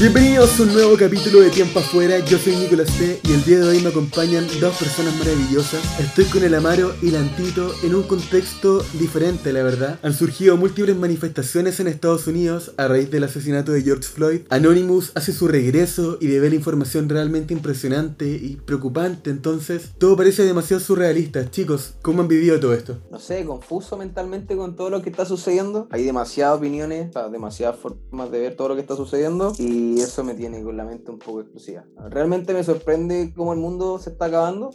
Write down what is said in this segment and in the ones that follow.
Bienvenidos a un nuevo capítulo de Tiempo Afuera, yo soy Nicolás T y el día de hoy me acompañan dos personas maravillosas. Estoy con el Amaro y la Antito en un contexto diferente, la verdad. Han surgido múltiples manifestaciones en Estados Unidos a raíz del asesinato de George Floyd. Anonymous hace su regreso y revela información realmente impresionante y preocupante, entonces todo parece demasiado surrealista. Chicos, ¿cómo han vivido todo esto? no sé, confuso mentalmente con todo lo que está sucediendo. Hay demasiadas opiniones, demasiadas formas de ver todo lo que está sucediendo y eso me tiene con la mente un poco explosiva. Realmente me sorprende cómo el mundo se está acabando.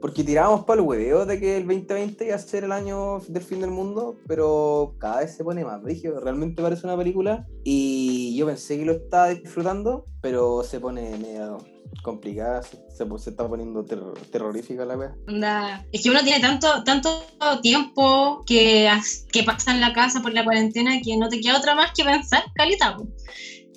Porque tirábamos para el hueveo de que el 2020 iba a ser el año del fin del mundo, pero cada vez se pone más brígido. Realmente parece una película y yo pensé que lo estaba disfrutando, pero se pone medio complicada, se, se- se está poniendo ter- terrorífica la wea. Es que uno tiene tanto, tanto tiempo que, que pasa en la casa por la cuarentena que no te queda otra más que pensar, calita. po.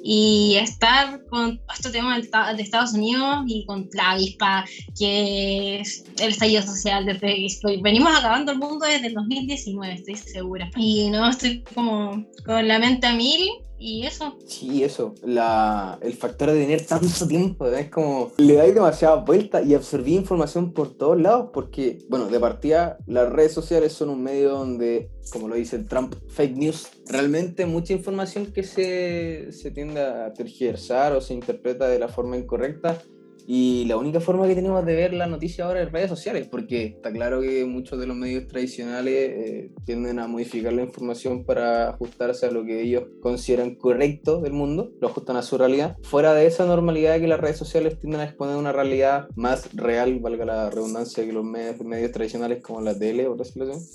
Y estar con este tema de Estados Unidos y con la avispa, que es el estallido social desde venimos acabando el mundo desde el 2019, estoy segura. Y no, estoy como con la mente a mil y eso. Sí, eso. La, el factor de tener tanto tiempo, es como le dais demasiada vuelta y absorbí información por todos lados porque, bueno, de partida, las redes sociales son un medio donde, como lo dice Trump, fake news, realmente mucha información que se, se tiende a tergiversar o se interpreta de la forma incorrecta. Y la única forma que tenemos de ver la noticia ahora es redes sociales, porque está claro que muchos de los medios tradicionales eh, tienden a modificar la información para ajustarse a lo que ellos consideran correcto del mundo, lo ajustan a su realidad, fuera de esa normalidad que las redes sociales tienden a exponer una realidad más real, valga la redundancia, que los medios, medios tradicionales como la tele, por decirlo así.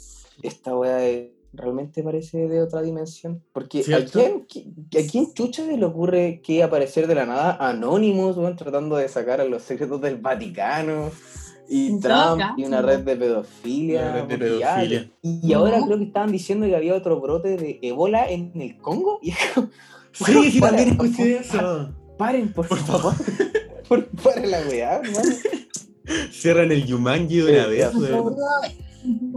Esta wea es- realmente parece de otra dimensión. Porque ¿a quién, qui- ¿a quién chucha se le ocurre que aparecer de la nada Anonymous, weón, tratando de sacar a los secretos del Vaticano? Y Trump y una red de pedofilia. Red de y ahora No. creo que estaban diciendo que había otro brote de ébola en el Congo. Y es como, Sí, Para, también por escuché favor. eso. paren, por, Por favor. por, para la weá, hermano. Cierran el Yumanji de una vez.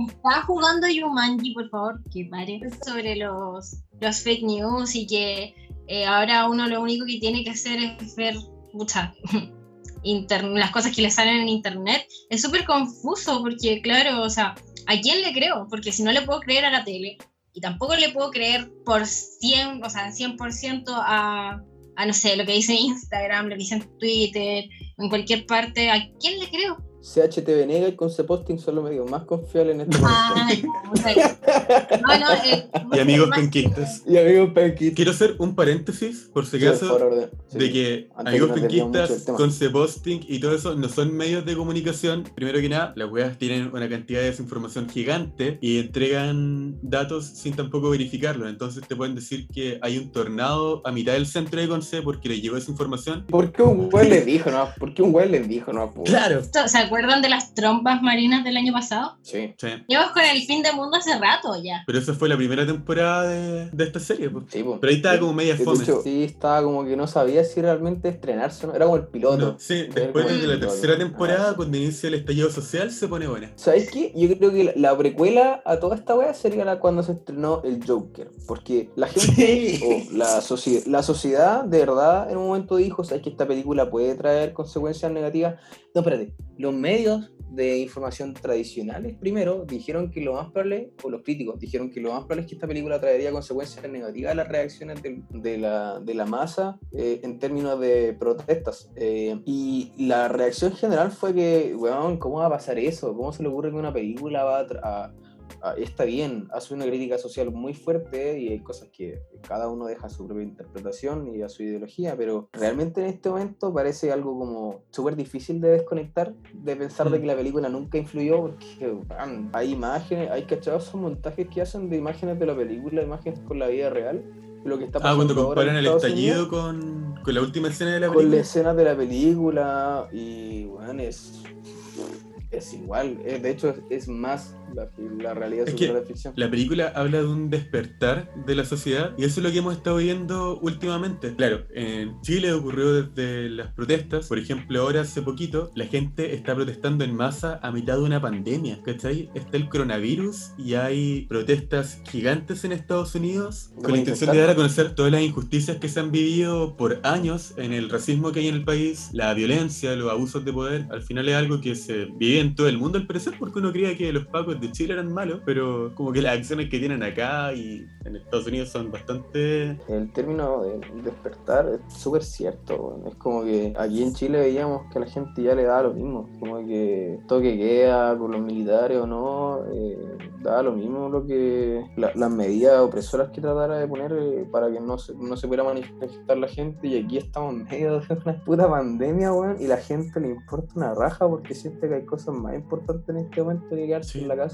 Está jugando Yumanji, por favor, que pare. Sobre los, los fake news y que eh, ahora uno lo único que tiene que hacer es ver inter- las cosas que le salen en internet. Es súper confuso porque, claro, o sea, ¿a quién le creo? Porque si no le puedo creer a la tele y tampoco le puedo creer por 100, o sea, 100% a, a, no sé, lo que dice Instagram, lo que dice en Twitter, en cualquier parte, ¿a quién le creo? CHTV Nega y Conceposting son los medios más confiables en este momento. Ay, o sea, no, no, eh, Y amigos penquistas. Y amigos Penquistas. Quiero hacer un paréntesis, por si Sí, acaso, por orden. Sí. de que Antes amigos penquistas, tema. conceposting y todo eso no son medios de comunicación. Primero que nada, las weas tienen una cantidad de desinformación gigante y entregan datos sin tampoco verificarlo. Entonces te pueden decir que hay un tornado a mitad del centro de Conce porque le llegó esa información. ¿Por qué un güey les dijo, no? ¿Por qué un güey les dijo, no? Claro. Esto- ¿Se acuerdan de las trompas marinas del año pasado? Sí, Sí. Llevamos con el fin del mundo hace rato ya. Pero esa fue la primera temporada de, de esta serie. pues. sí, po. Pero ahí estaba como media fome. hecho, sí, estaba como que no sabía si realmente estrenarse o no. Era como el piloto. No, sí, después de la tercera Ah, temporada, sí. cuando inicia el estallido social, se pone buena. ¿Sabes qué? Yo creo que la, la precuela a toda esta wea sería la cuando se estrenó el Joker. Porque la gente, Sí. o la, socie- la sociedad, de verdad, en un momento dijo, ¿sabes que esta película puede traer consecuencias negativas? No, espérate. Los medios de información tradicionales, primero, dijeron que lo más probable, o los críticos dijeron que lo más probable es que esta película traería consecuencias negativas a las reacciones de, la, de la masa eh, en términos de protestas. Eh, y la reacción general fue que, weón, ¿cómo va a pasar eso? ¿Cómo se le ocurre que una película va a- a- está bien, hace una crítica social muy fuerte y hay cosas que cada uno deja su propia interpretación y a su ideología, pero realmente en este momento parece algo como súper difícil de desconectar, de pensar de Mm. que la película nunca influyó, porque hay imágenes, hay cachados esos montajes que hacen de imágenes de la película, imágenes con la vida real, lo que está Ah, pasando cuando ahora comparan el estallido con, con la última escena de la con la película. escena de la película y bueno, es es igual, eh, de hecho es, es más la, la realidad Es que de ficción. La película habla de un despertar de la sociedad y eso es lo que hemos estado viendo últimamente. Claro, en Chile ocurrió desde las protestas, por ejemplo, ahora hace poquito la gente está protestando en masa a mitad de una pandemia, ¿cachai? Está el coronavirus y hay protestas gigantes en Estados Unidos con la intención de dar a conocer todas las injusticias que se han vivido por años en el racismo que hay en el país, la violencia, los abusos de poder. Al final es algo que se vive en todo el mundo al parecer porque uno creía que los pacos de Chile eran malos, pero como que las acciones que tienen acá y en Estados Unidos son bastante... El término de despertar es súper cierto. Es como que aquí en Chile veíamos que a la gente ya le daba lo mismo. Como que toque queda con los militares o no, eh, daba lo mismo lo que la- las medidas opresoras que tratara de poner eh, para que no se, no se pudiera manifestar la gente. Y aquí estamos en medio de una puta pandemia, weón, y la gente le importa una raja porque siente que hay cosas más importantes en este momento que quedarse Sí. en la casa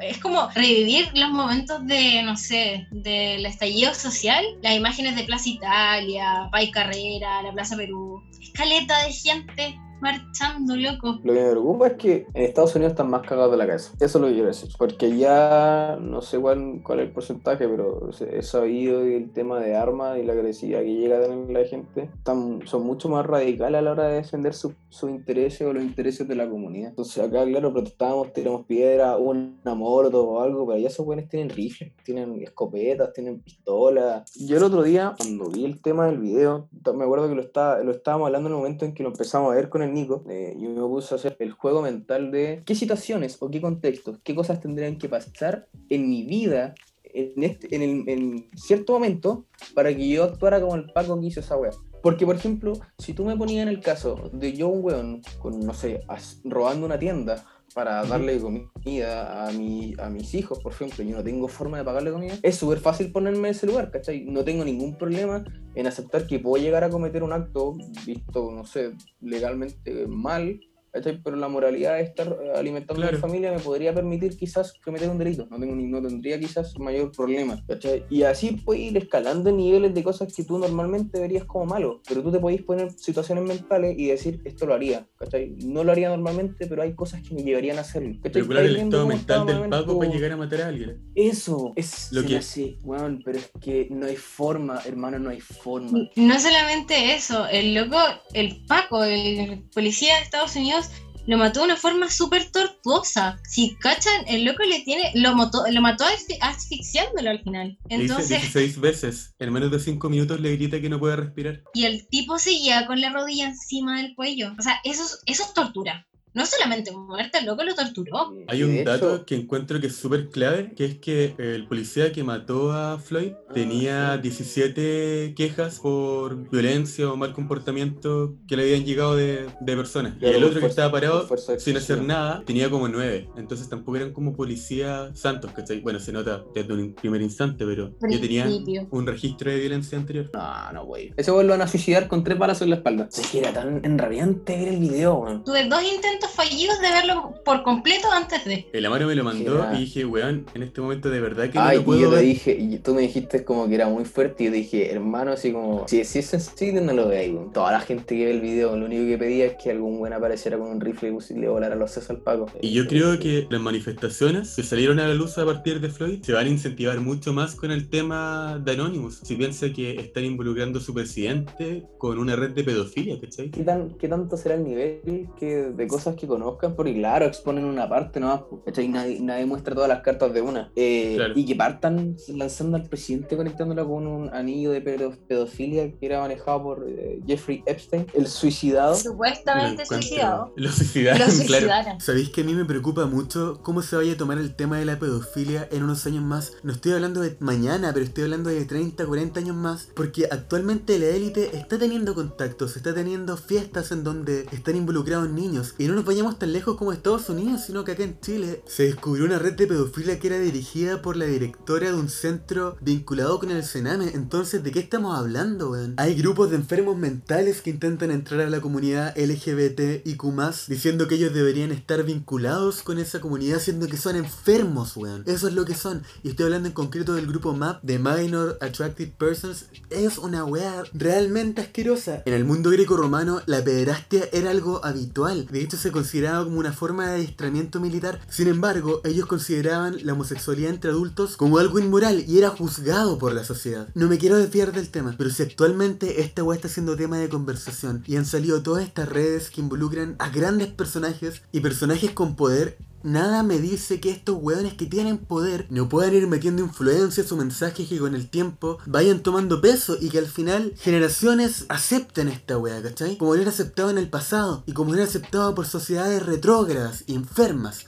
Es como revivir los momentos de, no sé, del estallido social, las imágenes de Plaza Italia, Pai Carrera, la Plaza Perú, escaleta de gente marchando, loco. Lo que me preocupa es que en Estados Unidos están más cagados de la cabeza. Eso es lo que quiero decir. Porque ya no sé cuál, cuál es el porcentaje, pero he sabido el tema de armas y la agresividad que llega a tener la gente están, son mucho más radicales a la hora de defender sus sus intereses o los intereses de la comunidad. Entonces acá, claro, protestamos, tiramos piedra, una molotov o algo, pero allá esos buenos tienen rifles, tienen escopetas, tienen pistolas. Yo el otro día, cuando vi el tema del video, me acuerdo que lo, estaba, lo estábamos hablando en el momento en que lo empezamos a ver con el Nico, eh, y me puse a hacer el juego mental de qué situaciones o qué contextos, qué cosas tendrían que pasar en mi vida en, este, en, el- en cierto momento para que yo actuara como el Paco que hizo esa wea. Porque, por ejemplo, si tú me ponías en el caso de yo, un weón, con, no sé, robando una tienda para darle comida a, mi, a mis hijos, por ejemplo, yo no tengo forma de pagarle comida, es súper fácil ponerme en ese lugar, ¿cachai? No tengo ningún problema en aceptar que puedo llegar a cometer un acto visto, no sé, legalmente mal. Pero la moralidad de estar eh, alimentando a mi familia me podría permitir quizás cometer un delito, no, tengo, ni- no tendría quizás mayor problema, ¿cachai? Y así puedes ir escalando niveles de cosas que tú normalmente verías como malo, pero tú te podés poner situaciones mentales y decir, esto lo haría, ¿cachai? No lo haría normalmente, pero hay cosas que me llevarían a hacerlo, ¿cachai? Regular el estado mental del Paco para llegar a matar a alguien. Eso, es Lo que- hace, weón, pero es que no hay forma, hermano, no hay forma. No solamente eso, el loco, el Paco, el policía de Estados Unidos, lo mató de una forma súper tortuosa. Si cachan, el loco le tiene, lo mató, lo mató asfi- asfixiándolo al final. Le dice Entonces, 16 veces. En menos de 5 minutos le grita que no puede respirar. y el tipo seguía con la rodilla encima del cuello. O sea, eso es, eso es tortura. No solamente muerte, el loco lo torturó. Hay un dato hecho, que encuentro que es súper clave, que es que el policía que mató a Floyd Ah, tenía sí. 17 quejas por violencia o mal comportamiento que le habían llegado de, de personas. Claro, y el otro que estaba parado sin hacer nada tenía como 9. Entonces tampoco eran como policías santos, ¿cachai? Bueno, se nota desde un primer instante, pero ya tenían un registro de violencia anterior. No, no, güey. Ese güey lo van a suicidar con tres balas en la espalda. Es que era tan enrabiante ver el video. Tuve dos intentos fallidos de verlo por completo antes de. El Amaro me lo mandó y dije, weón, en este momento de verdad que no lo y puedo yo te dije, y tú me dijiste como que era muy fuerte, y yo te dije, hermano, así como, si, si es sensible, no lo veáis, weón. Toda la gente que ve el video, lo único que pedía es que algún buen apareciera con un rifle y le volara los sesos al Paco. Y yo creo que las manifestaciones que salieron a la luz a partir de Floyd se van a incentivar mucho más con el tema de Anonymous. Si piensa que están involucrando a su presidente con una red de pedofilia, ¿cachai? ¿Qué, tan, ¿Qué tanto será el nivel que, de cosas que conozcan? Porque claro, exponen una parte nomás, ¿cachai? Nadie, nadie muestra todas las cartas de una. Eh, Claro. Y que partan lanzando al presidente conectándolo con un anillo de pedo- pedofilia que era manejado por eh, Jeffrey Epstein, el suicidado. Supuestamente suicidado. Lo suicidaron, Lo claro. Sabéis que a mí me preocupa mucho cómo se vaya a tomar el tema de la pedofilia en unos años más. No estoy hablando de mañana, pero estoy hablando de 30, 40 años más. Porque actualmente la élite está teniendo contactos, está teniendo fiestas en donde están involucrados niños. Y no nos vayamos tan lejos como Estados Unidos, sino que acá en Chile se descubrió una red de pedofilia que era dirigida por la directora de un centro vinculado con el Sename. Entonces, ¿de qué estamos hablando, weón? Hay grupos de enfermos mentales que intentan entrar a la comunidad LGBT y Q diciendo que ellos deberían estar vinculados con esa comunidad, siendo que son enfermos, weón. Eso es lo que son. Y estoy hablando en concreto del grupo MAP de Minor Attracted Persons. Es una wea realmente asquerosa. En el mundo greco-romano, la pederastia era algo habitual. De hecho, se consideraba como una forma de adiestramiento militar. Sin embargo, ellos consideraban la homosexualidad entre adultos como algo inmoral y era juzgado por la sociedad. No me quiero desviar del tema, pero si actualmente esta weá está siendo tema de conversación y han salido todas estas redes que involucran a grandes personajes y personajes con poder, Nada me dice que estos weones que tienen poder no puedan ir metiendo influencias o mensajes que con el tiempo vayan tomando peso y que al final generaciones acepten esta wea, ¿cachai? Como era aceptado en el pasado y como era aceptado por sociedades retrógradas y enfermas.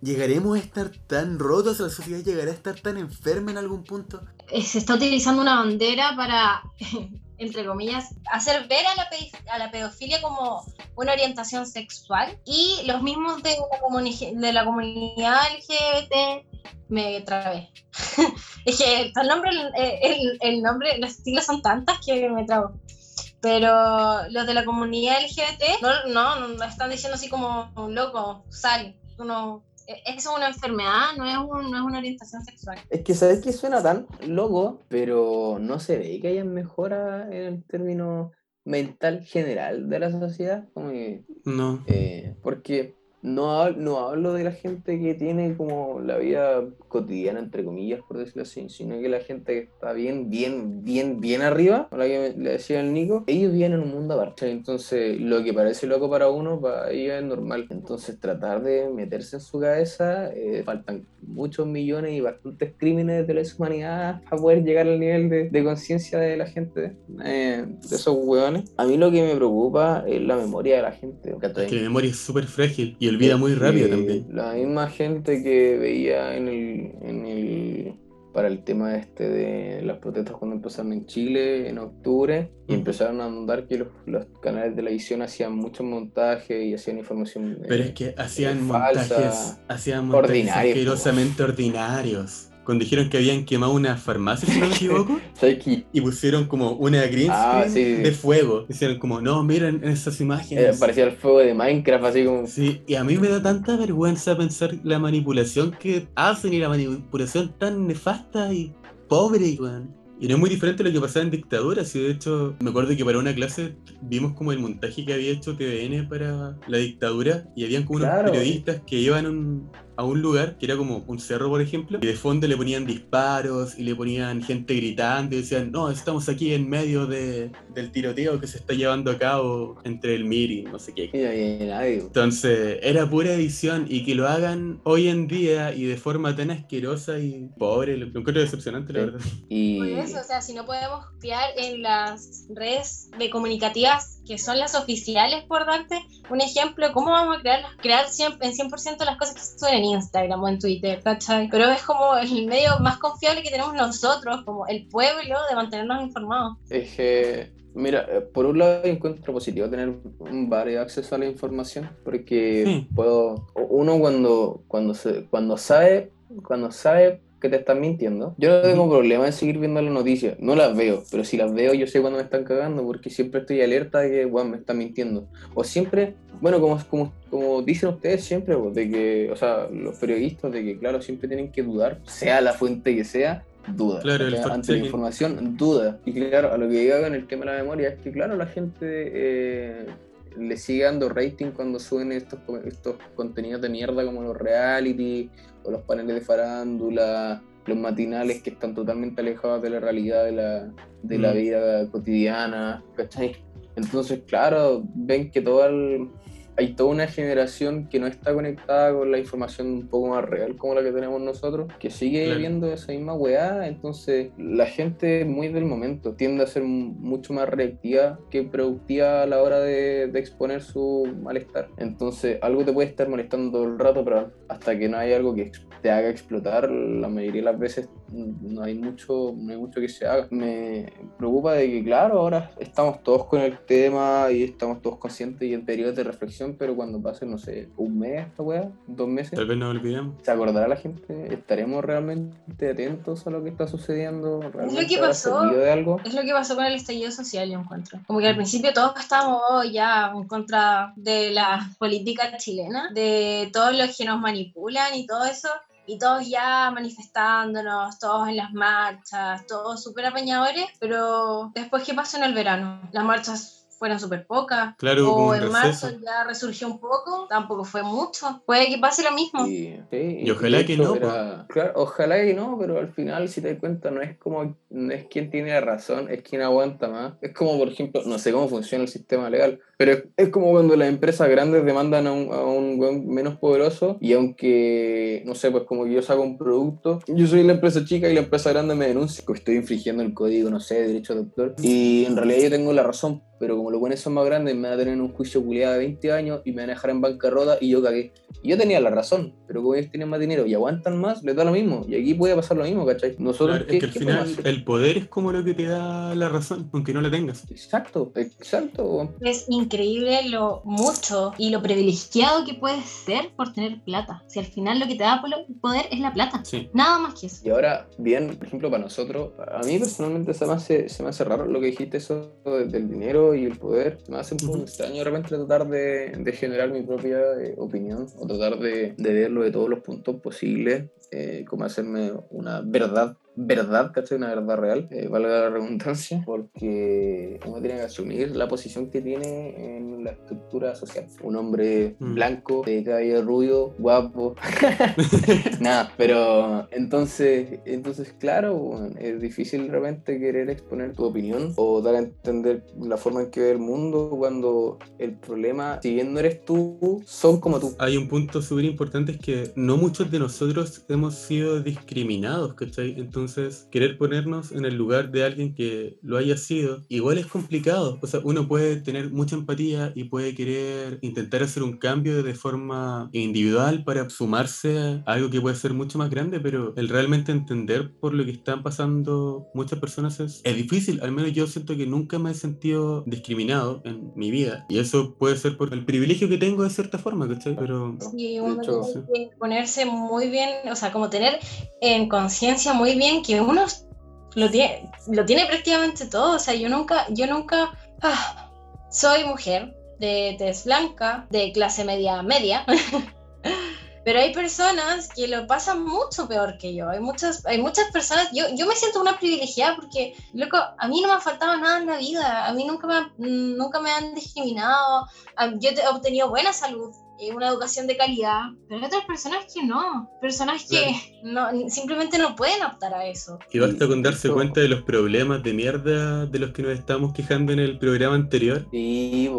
¿Llegaremos a estar tan rotos? ¿La sociedad llegará a estar tan enferma en algún punto? Eh, se está utilizando una bandera para entre comillas, hacer ver a la, a la pedofilia como una orientación sexual y los mismos de la, de la comunidad LGBT me trabé. es que el nombre, el, el, nombre, las siglas son tantas que me trabo. Pero los de la comunidad LGBT no, no, no están diciendo así como loco, sal, tú no, es una enfermedad, no es, no es una orientación sexual. Es que sabes que suena tan loco, pero no se ve que haya mejora en el término mental general de la sociedad. Como no. Eh, porque no, no hablo de la gente que tiene como la vida cotidiana, entre comillas, por decirlo así, sino que la gente que está bien, bien, bien, bien arriba, la que le decía el Nico, ellos viven en un mundo aparte. Entonces, lo que parece loco para uno, para ellos es normal. Entonces, tratar de meterse en su cabeza, eh, faltan muchos millones y bastantes crímenes de la humanidad para poder llegar al nivel de, de conciencia de la gente, eh, de esos hueones. A mí lo que me preocupa es la memoria de la gente. que la memoria es súper frágil olvida muy rápido también. La misma gente que veía en el, en el para el tema este de las protestas cuando empezaron en Chile en octubre y empezaron a andar que los, los, canales de televisión hacían muchos montajes y hacían información pero es que hacían montajes hacían montajes asquerosamente ordinarios cuando dijeron que habían quemado una farmacia, si no me equivoco, y pusieron como una green ah, screen de fuego. Hicieron como, no, miren esas imágenes. Eh, parecía el fuego de Minecraft, así como. Sí, y a mí me da tanta vergüenza pensar la manipulación que hacen y la manipulación tan nefasta y pobre, weón. Y no es muy diferente a lo que pasaba en dictaduras, y de hecho me acuerdo que para una clase vimos como el montaje que había hecho TVN para la dictadura y habían como unos periodistas que iban un, a un lugar que era como un cerro, por ejemplo, y de fondo le ponían disparos y le ponían gente gritando y decían, no, estamos aquí en medio de, del tiroteo que se está llevando a cabo entre el MIR y no sé qué. Entonces, era pura edición y que lo hagan hoy en día y de forma tan asquerosa y pobre, lo, encuentro decepcionante, la verdad. Y... Por eso, o sea, si no podemos fiar en las redes de comunicativas que son las oficiales, por darte un ejemplo, ¿cómo vamos a crear, crear en 100% las cosas que suelen Instagram o en Twitter, ¿cachai? Pero es como el medio más confiable que tenemos nosotros, como el pueblo, de mantenernos informados. Es que, mira, por un lado encuentro positivo tener un varios acceso a la información, porque puedo, uno cuando, cuando, se, cuando sabe, cuando sabe que te están mintiendo. Yo no tengo problema en seguir viendo las noticias, no las veo, pero si las veo yo sé cuando me están cagando porque siempre estoy alerta de que, bueno, me están mintiendo. O siempre, bueno, como, como, como dicen ustedes siempre, pues, de que, o sea, los periodistas, de que, claro, siempre tienen que dudar, sea la fuente que sea, duda. Claro, ante la información, duda. Y claro, a lo que llega con el tema de la memoria es que, claro, la gente... Eh, le sigue dando rating cuando suben estos, estos contenidos de mierda como los reality o los paneles de farándula, los matinales que están totalmente alejados de la realidad de la, de la mm. vida cotidiana, ¿cachai? Entonces, claro, ven que todo el, hay toda una generación que no está conectada con la información un poco más real como la que tenemos nosotros, que sigue viendo esa misma weá, entonces la gente muy del momento tiende a ser mucho más reactiva que productiva a la hora de, de exponer su malestar. Entonces algo te puede estar molestando todo el rato, pero hasta que no hay algo que te haga explotar, la mayoría de las veces no hay mucho, no hay mucho que se haga. Me preocupa de que, claro, ahora estamos todos con el tema y estamos todos conscientes y en periodos de reflexión pero cuando pase, no sé, un mes esta weá, dos meses. Tal vez nos olvidemos. ¿Se acordará la gente? ¿Estaremos realmente atentos a lo que está sucediendo? Es lo que pasó. De algo? Es lo que pasó con el estallido social, yo encuentro. Como que al principio todos estábamos ya en contra de la política chilena, de todos los que nos manipulan y todo eso y todos ya manifestándonos, todos en las marchas, todos súper apañadores, pero después, ¿qué pasó en el verano? Las marchas fueron súper pocas. Claro, o en marzo receso. ya resurgió un poco, tampoco fue mucho. Puede que pase lo mismo. Y, sí, Y ojalá que no, era- claro, ojalá que no, pero al final, si te das cuenta, no es como no es quien tiene la razón, es quien aguanta más. Es como, por ejemplo, no sé cómo funciona el sistema legal, pero es, es como cuando las empresas grandes demandan a un, a un menos poderoso y aunque, no sé, pues como que yo saco un producto, yo soy la empresa chica y la empresa grande me denuncia que estoy infringiendo el código, no sé, de derecho de autor. Y en realidad yo tengo la razón, pero como los buenos son más grandes, me van a tener en un juicio culiado de 20 años y me van a dejar en bancarrota y yo cagué. Y yo tenía la razón, pero como ellos tienen más dinero y aguantan más, les da lo mismo. Y aquí puede pasar lo mismo, ¿cachai? Nosotros, Claro, ¿qué- es que al final el poder es como lo que te da la razón, aunque no la tengas. Exacto, exacto. Es increíble lo mucho y lo privilegiado que puedes ser por tener plata. Si al final lo que te da poder es la plata. Sí. Nada más que eso. Y ahora, bien, por ejemplo, para nosotros, a mí personalmente se me hace, se me hace raro lo que dijiste, eso de- del dinero y el poder. Me hace un poco extraño de repente tratar de, de generar mi propia eh, opinión o tratar de, de verlo de todos los puntos posibles, eh, como hacerme una verdad, verdad, ¿cachai? Una verdad real, eh, valga la redundancia, porque uno tiene que asumir la posición que tiene en la estructura social. Un hombre Mm. blanco, de cabello rubio, guapo, Nada, pero entonces, entonces claro, es difícil de repente querer exponer tu opinión o dar a entender la forma en que ve el mundo cuando el problema, si bien no eres tú, son como tú. Hay un punto súper importante, es que no muchos de nosotros hemos sido discriminados, ¿cachai? Entonces, querer ponernos en el lugar de alguien que lo haya sido, igual es complicado. O sea, uno puede tener mucha empatía y puede querer intentar hacer un cambio de forma individual para sumarse a algo que puede ser mucho más grande, pero el realmente entender por lo que están pasando muchas personas es, es difícil. Al menos yo siento que nunca me he sentido discriminado en mi vida. Y eso puede ser por el privilegio que tengo de cierta forma, ¿cachai? Pero... Sí, uno hecho, tiene que ponerse muy bien, o sea, como tener en conciencia muy bien que uno lo tiene, lo tiene prácticamente todo. O sea, yo nunca, yo nunca ah, soy mujer de tez blanca, de clase media media. Pero hay personas que lo pasan mucho peor que yo. Hay muchas, hay muchas personas. Yo, yo me siento una privilegiada porque, loco, a mí no me ha faltado nada en la vida. A mí nunca me, nunca me han discriminado. Ah, Yo he obtenido buena salud, eh, una educación de calidad. Pero hay otras personas que no. Personas que no, simplemente no pueden optar a eso. Y basta con darse eso- cuenta de los problemas de mierda de los que nos estamos quejando en el programa anterior. Sí.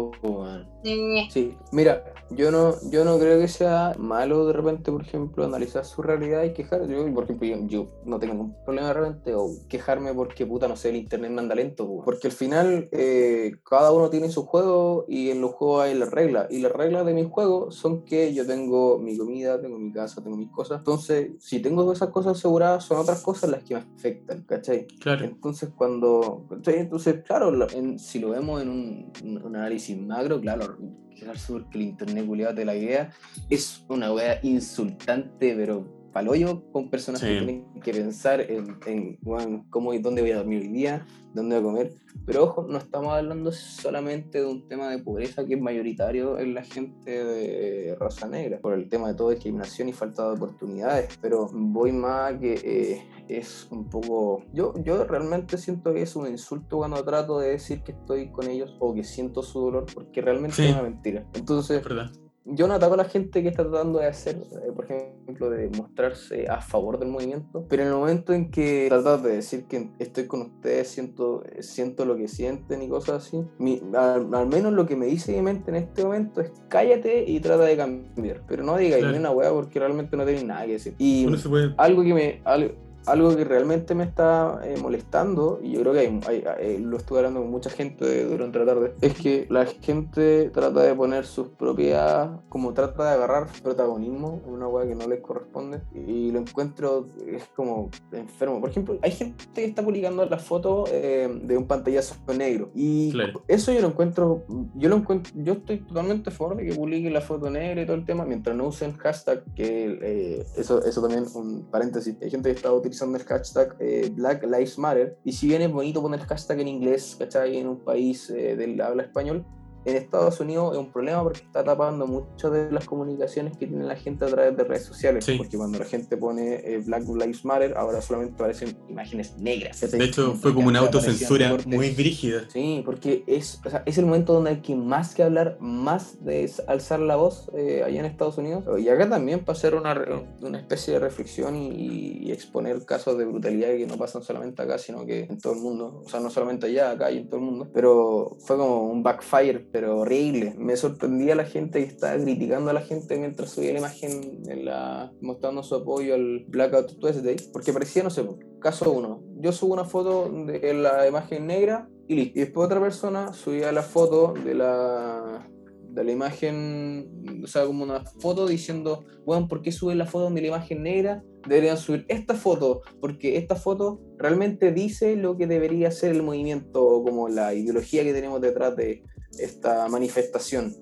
Eh, Sí, mira, yo no, yo no creo que sea malo de repente, por ejemplo, analizar su realidad y quejar. Yo, por ejemplo, yo, yo no tengo ningún problema de repente o quejarme porque puta, no sé, el internet me anda lento. po. Porque al final eh, cada uno tiene su juego y en los juegos hay las reglas. Y las reglas de mi juego son que yo tengo mi comida, tengo mi casa, tengo mis cosas. Entonces, si tengo esas cosas aseguradas, son otras cosas las que me afectan, ¿cachai? Claro. Entonces, cuando. ¿cachai? Entonces, claro, en- si lo vemos en un, un- un análisis macro, claro, quejarse porque el internet culiado te la idea es una wea insultante, pero paloyo con personas Sí. que tienen que pensar en, en weón, cómo y dónde voy a dormir hoy día, dónde voy a comer. Pero ojo, no estamos hablando solamente de un tema de pobreza que es mayoritario en la gente de raza negra, por el tema de toda discriminación y falta de oportunidades. Pero voy más a que eh, es un poco. Yo, yo realmente siento que es un insulto cuando trato de decir que estoy con ellos o que siento su dolor, porque realmente Sí. es una mentira. Entonces, Es verdad. Yo no ataco a la gente que está tratando de hacer, eh, por ejemplo, de mostrarse a favor del movimiento, pero en el momento en que tratas de decir que estoy con ustedes, siento, siento lo que sienten y cosas así, mi- al, al menos lo que me dice mi mente en este momento es cállate y trata de cambiar, pero no digas Claro. ni una hueá porque realmente no tenéis nada que decir. Y puede. algo que me al- algo que realmente me está eh, molestando y yo creo que hay- hay- hay- lo estuve hablando con mucha gente durante la tarde es que la gente trata de poner sus propias como trata de agarrar protagonismo en una weá que no les corresponde y lo encuentro es como enfermo por ejemplo hay gente que está publicando las fotos eh, de un pantallazo negro y Claro. eso yo lo encuentro yo lo encuentro yo estoy totalmente a favor de que publiquen la foto negra y todo el tema mientras no usen hashtag que eh, eso eso también un paréntesis hay gente que está utilizando el hashtag eh, Black Lives Matter y si bien es bonito poner hashtag en inglés ¿cachai? en un país eh, del habla español en Estados Unidos es un problema porque está tapando muchas de las comunicaciones que tiene la gente a través de redes sociales. Sí. Porque cuando la gente pone eh, Black Lives Matter, ahora solamente aparecen imágenes negras. De hecho, fue como una autocensura muy brígida. Sí, porque es, o sea, es el momento donde hay que más que hablar, más de alzar la voz eh, allá en Estados Unidos. Y acá también para hacer una, re- una especie de reflexión y, y exponer casos de brutalidad que no pasan solamente acá, sino que en todo el mundo. O sea, no solamente allá, acá y en todo el mundo. Pero fue como un backfire, pero horrible. Me sorprendía la gente que estaba criticando a la gente mientras subía la imagen en la, mostrando su apoyo al Blackout Tuesday. Porque parecía, no sé, caso uno. Yo subo una foto de la imagen negra y listo. Y después otra persona subía la foto de la de la imagen, o sea, como una foto diciendo, bueno, ¿por qué suben la foto de la imagen negra? Deberían subir esta foto, porque esta foto realmente dice lo que debería ser el movimiento, o como la ideología que tenemos detrás de esta manifestación.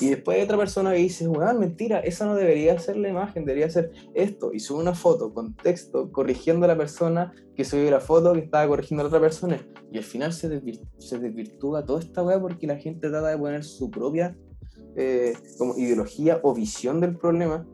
Y después hay otra persona que dice, weón, mentira, esa no debería ser la imagen, debería ser esto. Y sube una foto con texto corrigiendo a la persona que subió la foto que estaba corrigiendo a la otra persona. Y al final se, desvir- se desvirtúa toda esta weá porque la gente trata de poner su propia eh, como ideología o visión del problema.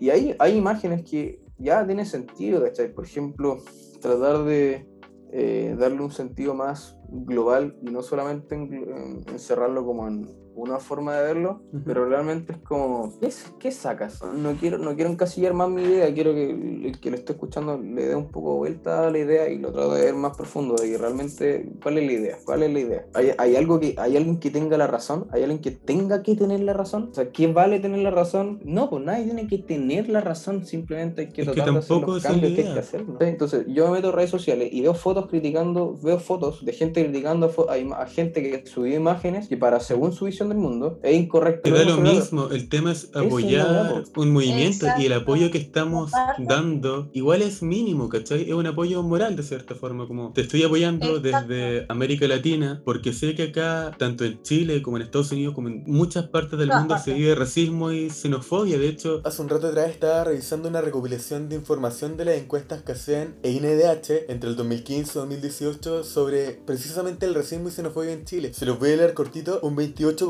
Y hay, hay imágenes que ya tienen sentido, ¿cachai? Por ejemplo, tratar de eh, darle un sentido más global y no solamente en- en- encerrarlo como en una forma de verlo, Ujú. pero realmente es como, ¿qué, qué sacas? No quiero, no quiero encasillar más mi idea, quiero que el, que lo esté escuchando le dé un poco vuelta a la idea y lo trate de ver más profundo, de que realmente, ¿cuál es la idea? ¿Cuál es la idea? ¿Hay, hay algo que, ¿Hay alguien que tenga la razón? ¿Hay alguien que tenga que tener la razón? O sea, ¿qué vale tener la razón? No, pues nadie tiene que tener la razón, simplemente hay que Es que tratar de hacer los cambios que hay que hacer. ¿no? Entonces, yo me meto en redes sociales y veo fotos criticando, veo fotos de gente criticando a, a a gente que subió imágenes que para, según su visión del mundo, es incorrecto. Te da lo mismo, el tema es apoyar un movimiento y el apoyo que estamos dando igual es mínimo, ¿cachai? Es un apoyo moral de cierta forma, como te estoy apoyando Exacto. desde América Latina porque sé que acá, tanto en Chile como en Estados Unidos, como en muchas partes del mundo se vive racismo y xenofobia, de hecho... Hace un rato atrás estaba revisando una recopilación de información de las encuestas que hacían e INDH entre el 2015 y 2018 sobre precisamente el racismo y xenofobia en Chile. Se los voy a leer cortito. Un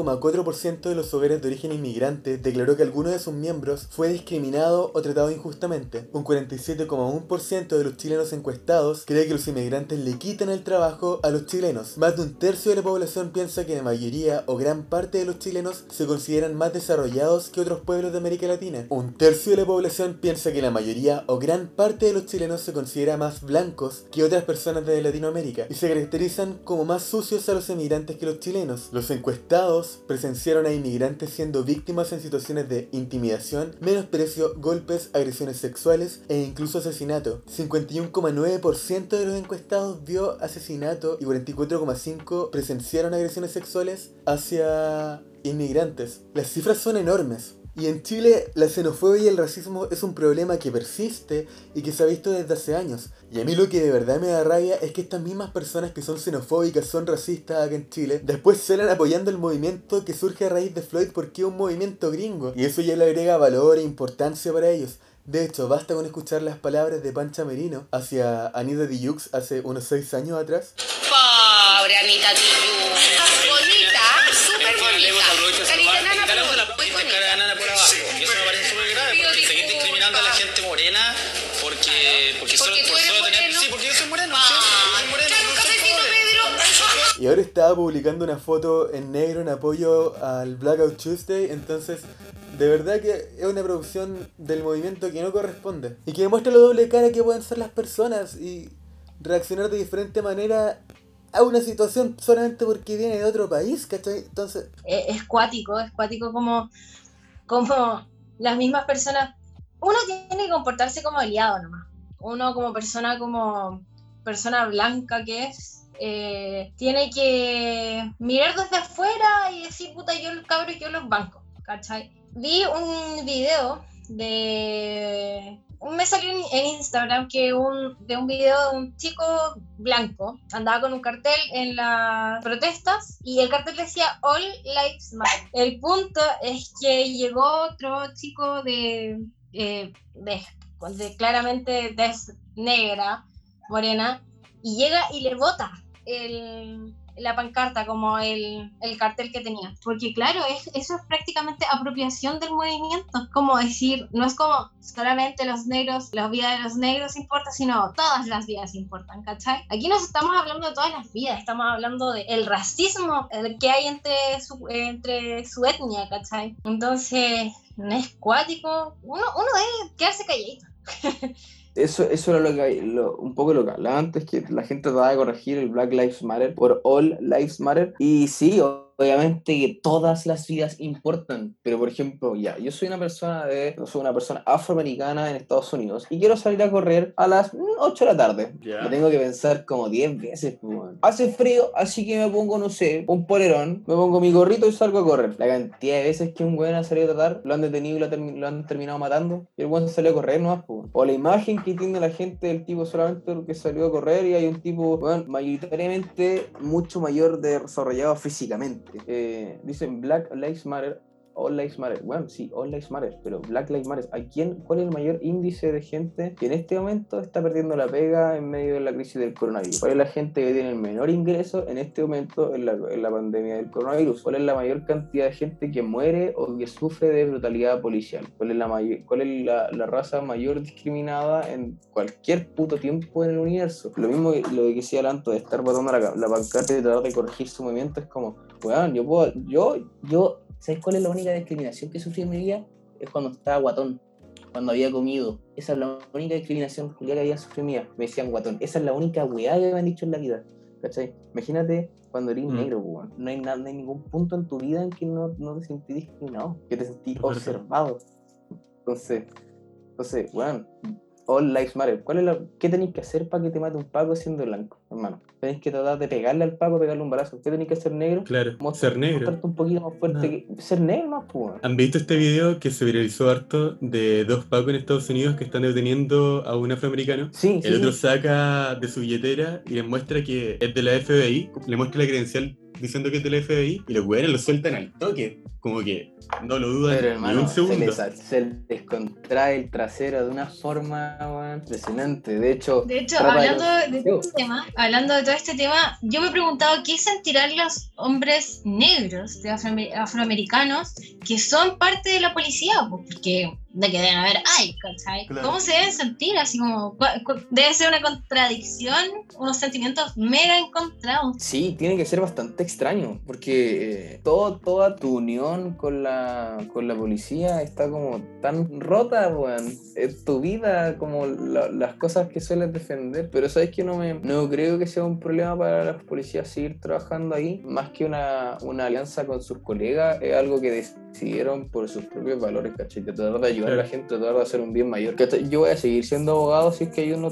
28,4% de los hogares de origen inmigrante declaró que alguno de sus miembros fue discriminado o tratado injustamente. Un 47,1% de los chilenos encuestados cree que los inmigrantes le quitan el trabajo a los chilenos. Más de un tercio de la población piensa que la mayoría o gran parte de los chilenos se consideran más desarrollados que otros pueblos de América Latina. Un tercio de la población piensa que la mayoría o gran parte de los chilenos se considera más blancos que otras personas de Latinoamérica y se caracterizan como más sucios a los inmigrantes que los chilenos. Los encuestados presenciaron a inmigrantes siendo víctimas en situaciones de intimidación, menosprecio, golpes, agresiones sexuales e incluso asesinato. 51,9% de los encuestados vio asesinato y 44,5% presenciaron agresiones sexuales hacia inmigrantes. Las cifras son enormes. Y en Chile la xenofobia y el racismo es un problema que persiste y que se ha visto desde hace años. Y a mí lo que de verdad me da rabia es que estas mismas personas que son xenofóbicas, son racistas acá en Chile, después salen apoyando el movimiento que surge a raíz de Floyd porque es un movimiento gringo. Y eso ya le agrega valor e importancia para ellos. De hecho, basta con escuchar las palabras de Pancha Merino hacia Anita Diyux hace unos 6 años atrás. Pobre Anita Tijoux. Bonita, bonita. Carita saludar. nana, Dale pero la muy cara de bonita. nana por abajo. Y eso me parece súper grave porque seguir discriminando a la gente morena porque, porque, solo, tú por eres solo tener. moreno. Sí, porque yo soy moreno. Ah, sí, yo soy moreno, claro, no soy cafecito, pobre. Pedro. Y ahora estaba publicando una foto en negro en apoyo al Blackout Tuesday, entonces de verdad que es una producción del movimiento que no corresponde. Y que demuestra lo doble cara que pueden ser las personas y reaccionar de diferente manera a una situación solamente porque viene de otro país, ¿cachai? Entonces, es, es cuático, es cuático como, como las mismas personas. Uno tiene que comportarse como aliado nomás. Uno como persona, como persona blanca que es, eh, tiene que mirar desde afuera y decir, puta, yo los cabros, yo los bancos, ¿cachai? Vi un video de... Me salió en, Instagram que un, de un video de un chico blanco andaba con un cartel en las protestas y el cartel decía All Lives Matter. El punto es que llegó otro chico de, eh, de, claramente de negra, morena, y llega y le bota el, la pancarta, como el, el cartel que tenía. Porque claro, es, eso es prácticamente apropiación del movimiento. Como decir, no es como solamente los negros, la vida de los negros importa, sino todas las vidas importan, ¿cachai? Aquí nos estamos hablando de todas las vidas, estamos hablando del el racismo eh, que hay entre su, entre su etnia, ¿cachai? Entonces, no es cuático, uno, uno debe quedarse calladito. Eso, eso era lo que, lo- un poco lo que hablaba antes, que la gente trataba de corregir el Black Lives Matter por All Lives Matter. Y sí, obviamente que todas las vidas importan. Pero, por ejemplo, ya, yo soy una persona de, soy una persona afroamericana en Estados Unidos y quiero salir a correr a las mm, 8 de la tarde. Lo tengo que pensar como 10 veces. pues, weón. Hace frío, así que me pongo, no sé, un polerón, me pongo mi gorrito y salgo a correr. La cantidad de veces que un weón ha salido a tratar, lo han detenido y lo, lo han terminado matando, y el weón salió a correr nomás. pues, weón. O la imagen que tiene la gente del tipo solamente porque salió a correr y hay un tipo, weón, mayoritariamente mucho mayor desarrollado físicamente. Eh, dicen Black Lives Matter. All Lives Matter. Bueno, sí, All Lives Matter, pero Black Lives Matter. ¿A quién, ¿Cuál es el mayor índice de gente que en este momento está perdiendo la pega en medio de la crisis del coronavirus? ¿Cuál es la gente que tiene el menor ingreso en este momento en la, en la pandemia del coronavirus? ¿Cuál es la mayor cantidad de gente que muere o que sufre de brutalidad policial? ¿Cuál es la, mayor, cuál es la, la raza mayor discriminada en cualquier puto tiempo en el universo? Lo mismo que lo que decía Lanto de estar botando la, la pancarta y tratar de corregir su movimiento es como, weón, yo puedo, yo, yo, ¿sabes cuál es la única discriminación que sufrí en mi vida? Es cuando estaba guatón, cuando había comido. Esa es la única discriminación que había sufrido en mi vida. Me decían guatón. Esa es la única weá que me han dicho en la vida. ¿Cachai? Imagínate cuando eres Mm. negro, weón. No hay, nada, no hay ningún punto en tu vida en que no, no te sentís discriminado, que te verdad. observado. Entonces, entonces, weón, all lives matter. ¿Cuál es la, ¿Qué tenéis que hacer para que te mate un paco siendo blanco, hermano? Tenéis que tratar de pegarle al paco, pegarle un balazo. ¿Qué tenéis que hacer negro? Claro, Mostrar- ser negro. Mostrarte un poquito más fuerte. Que- ser negro más, pues. ¿Han visto este video que se viralizó harto de dos pacos en Estados Unidos que están deteniendo a un afroamericano? Sí, sí, El otro sí. saca de su billetera y les muestra que es de la FBI, le muestra la credencial diciendo que es de la FBI y los güeyes lo sueltan al toque, como que no lo dudan Pero ni un se segundo. les, se les contrae el trasero de una forma impresionante. De hecho, De hecho, hablando de, este tema, hablando de todo este tema, yo me he preguntado qué sentirán los hombres negros de afroamer- afroamericanos que son parte de la policía, porque de que deben haber hay, ¿cachai? Claro. ¿Cómo se deben sentir? Así como, debe ser una contradicción, unos sentimientos mega encontrados. sí, tiene que ser bastante extraño, porque eh, todo, toda tu unión con la, con la policía está como tan rota, weón. Es tu vida, como la- las cosas que sueles defender. Pero sabes que no, me, no creo que sea un problema para las policías seguir trabajando ahí, más que una, una alianza con sus colegas, es algo que decidieron por sus propios valores, ¿cachai? De tratar de ayudar a la gente, tratar de hacer un bien mayor. ¿cachai? Yo voy a seguir siendo abogado si es que yo no...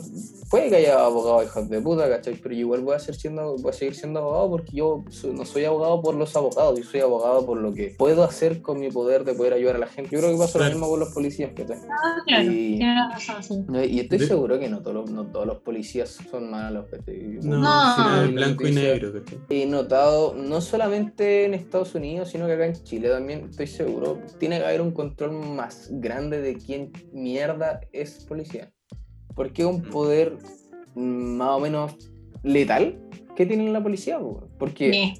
Puede que haya abogados hijos de puta, ¿cachai? Pero yo igual voy a, ser siendo, voy a seguir siendo abogado porque yo no soy abogado por los abogados, yo soy abogado por lo que puedo hacer con mi poder de poder ayudar a la gente. Yo creo que pasa Claro. lo mismo con los policías, ¿cachai? Ah, claro, Y- tiene razón, sí. No, Y estoy De- seguro que no todos los, no todos los policías son malos, ¿cachai? No, No. Hay blanco y negro, ¿cachai? He notado, no solamente en Estados Unidos, sino que acá en Chile también, estoy seguro, tiene que haber un control más grande de quién mierda es policía. Porque es un poder mm, más o menos letal que tiene la policía, po? porque.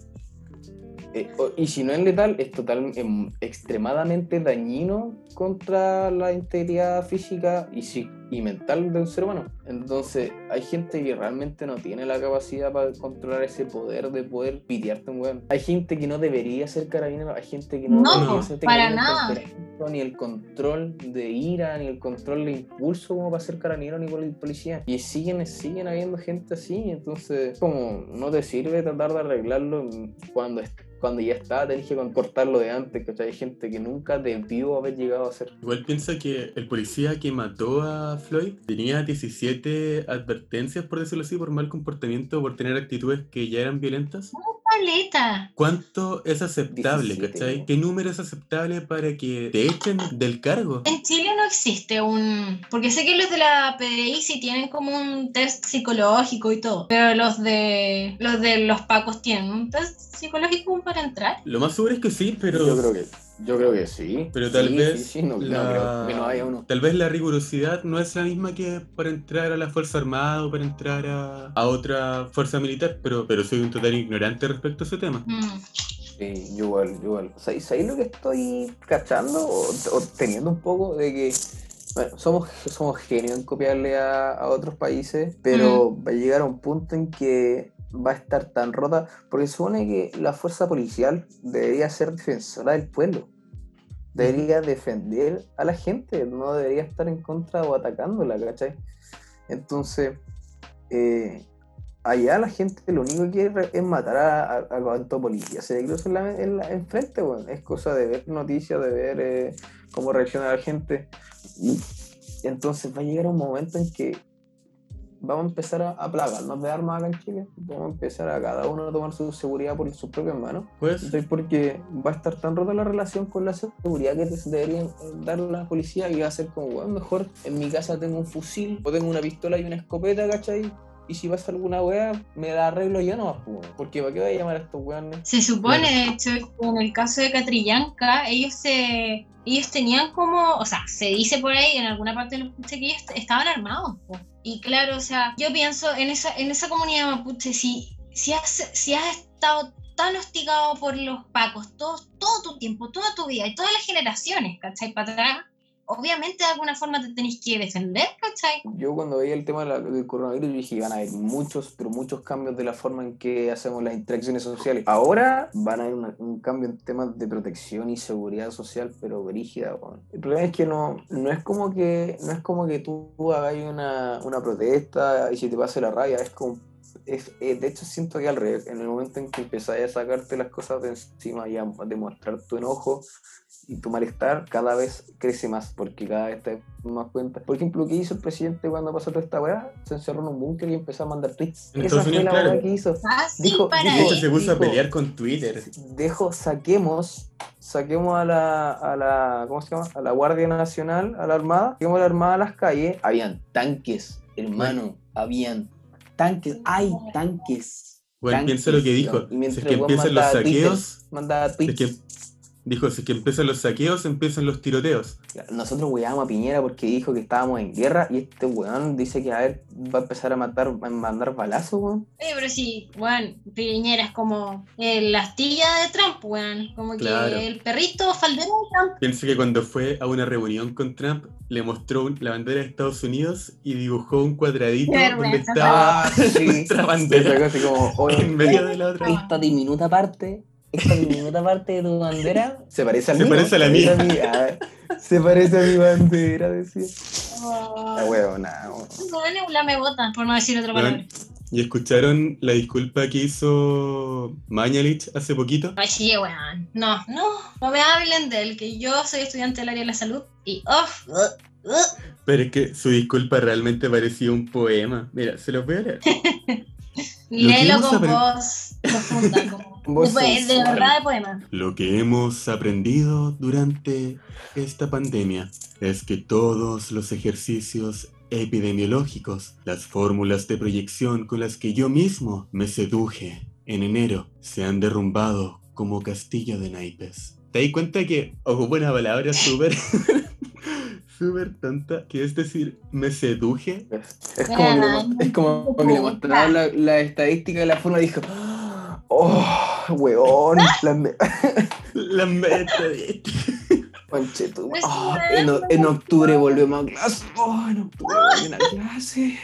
Eh, y si no es letal, es total, em, extremadamente dañino contra la integridad física y, psi- y mental de un ser humano. Entonces, hay gente que realmente no tiene la capacidad para controlar ese poder de poder pitearte un weón. Hay gente que no debería ser carabinero, hay gente que no, No, debería ser para ni el nada. temperamento, Ni el control de ira, ni el control de impulso como para ser carabinero ni poli- policía. Y siguen, siguen habiendo gente así, entonces, como no te sirve tratar de arreglarlo cuando es- cuando ya está, tenés que cortarlo de antes, ¿cachai? Hay gente que nunca debió haber llegado a ser. Igual piensa que el policía que mató a Floyd tenía 17 advertencias, por decirlo así, por mal comportamiento, por tener actitudes que ya eran violentas. Paleta. ¿Cuánto es aceptable, 17, cachai? ¿Qué número es aceptable para que te echen del cargo? En Chile no existe un... Porque sé que los de la PDI sí tienen como un test psicológico y todo, pero los de los de los pacos tienen un test psicológico para entrar. Lo más seguro es que sí, pero Yo creo que Yo creo que sí. Pero tal Sí, vez sí, sí, no, creo que no haya uno. Tal vez la rigurosidad no es la misma que para entrar a la Fuerza Armada o para entrar a, a otra fuerza militar, pero, pero soy un total ignorante respecto a ese tema. Mm. Sí, yo igual, yo igual. ¿Sabéis sabéis lo que estoy cachando o, o teniendo un poco de que bueno, somos, somos genios en copiarle a, a otros países, pero va a llegar a un punto en que va a estar tan rota, porque supone que la fuerza policial debería ser defensora del pueblo. Debería defender a la gente, no debería estar en contra o atacándola, ¿cachai? Entonces, eh, allá la gente lo único que quiere es matar a, a, a policía se cruza en, en, enfrente, weón. Es cosa de ver noticias, de ver eh, cómo reacciona la gente. Entonces va a llegar un momento en que vamos a empezar a, a plagarnos de armas acá en Chile. Vamos a empezar a cada uno a tomar su seguridad por sus propias manos. Pues, ¿cachai? Porque va a estar tan rota la relación con la seguridad que te deberían eh, dar la policía que va a ser como, bueno, mejor en mi casa tengo un fusil o tengo una pistola y una escopeta, ¿cachai? Y si pasa alguna wea, me la arreglo yo nomás, pues. Porque ¿para qué voy a llamar a estos weones? Se supone, de hecho, que en el caso de Catrillanca, ellos se ellos tenían como, o sea, se dice por ahí, en alguna parte lo escuché, que ellos estaban armados. po. Y claro, o sea, yo pienso en esa, en esa comunidad mapuche, si, si, has, si has estado tan hostigado por los pacos todo, todo tu tiempo, toda tu vida y todas las generaciones, ¿cachai? Para atrás, obviamente de alguna forma te tenés que defender, ¿cachai? Yo cuando veía el tema del coronavirus dije van a haber muchos, pero muchos cambios de la forma en que hacemos las interacciones sociales. Ahora van a haber un cambio en temas de protección y seguridad social, pero brígida. El problema es que no, no es como que no es como que tú hagas una, una protesta y si te pase la rabia, es como es- eh, de hecho siento que al revés, en el momento en que empezás a sacarte las cosas de encima y a demostrar tu enojo y tu malestar cada vez crece más, porque cada vez te das más cuenta. Por ejemplo, ¿qué hizo el presidente cuando pasó toda esta weá? Se encerró en un búnker y empezó a mandar tweets. En Esa Estados fue Unidos, la claro. weá que hizo. Así Dijo- para dijo- de hecho, él. se puso a pelear con Twitter. Dejo, saquemos, saquemos a la, a la, ¿cómo se llama? A la Guardia Nacional, a la Armada, saquemos a la Armada a las calles. Habían tanques, hermano, habían tanques, hay tanques. Bueno, tanques, piensa lo que dijo. Y Si mientras es que weón empiezan los mandaba saqueos, mandaba si es tweets. que, dijo, si es que empiezan los saqueos, empiezan los tiroteos. Nosotros weábamos a Piñera porque dijo que estábamos en guerra y este weón dice que a ver, va a empezar a matar, a mandar balazos, weón. Oye, pero sí, bueno, Piñera es como eh, la astilla de Trump, weón. Como Claro. que el perrito faldero de Trump. Piensa que cuando fue a una reunión con Trump, le mostró la bandera de Estados Unidos y dibujó un cuadradito donde estaba Ah, sí. nuestra bandera así como, en medio de la otra. esta diminuta parte, esta diminuta parte de tu bandera se parece a Se mí. parece a la mía. Ah, Se parece a mi bandera, decía. Oh, La huevona, weón. bueno, la me botan, por no decir otra palabra. ¿Y escucharon la disculpa que hizo Mañalich hace poquito? Ay, sí, weón. No, no, no me hablen de él, que yo soy estudiante del área de la salud y, oh, uh, uh. Pero es que su disculpa realmente parecía un poema. Mira, se los voy a leer. léelo con voz profunda, como Voz de, de verdad de poema. Lo que hemos aprendido durante esta pandemia es que todos los ejercicios epidemiológicos, las fórmulas de proyección con las que yo mismo me seduje en enero, se han derrumbado como castillo de naipes. ¿Te das cuenta que ocupo una palabra súper, súper tonta, que es decir, me seduje? Es como, que le, es como que le mostraron la, la estadística de la forma y dijo, oh, weón, la me- La meta tu- Pues, oh, en, en octubre volvemos a clase. Oh, en octubre volvemos a clase.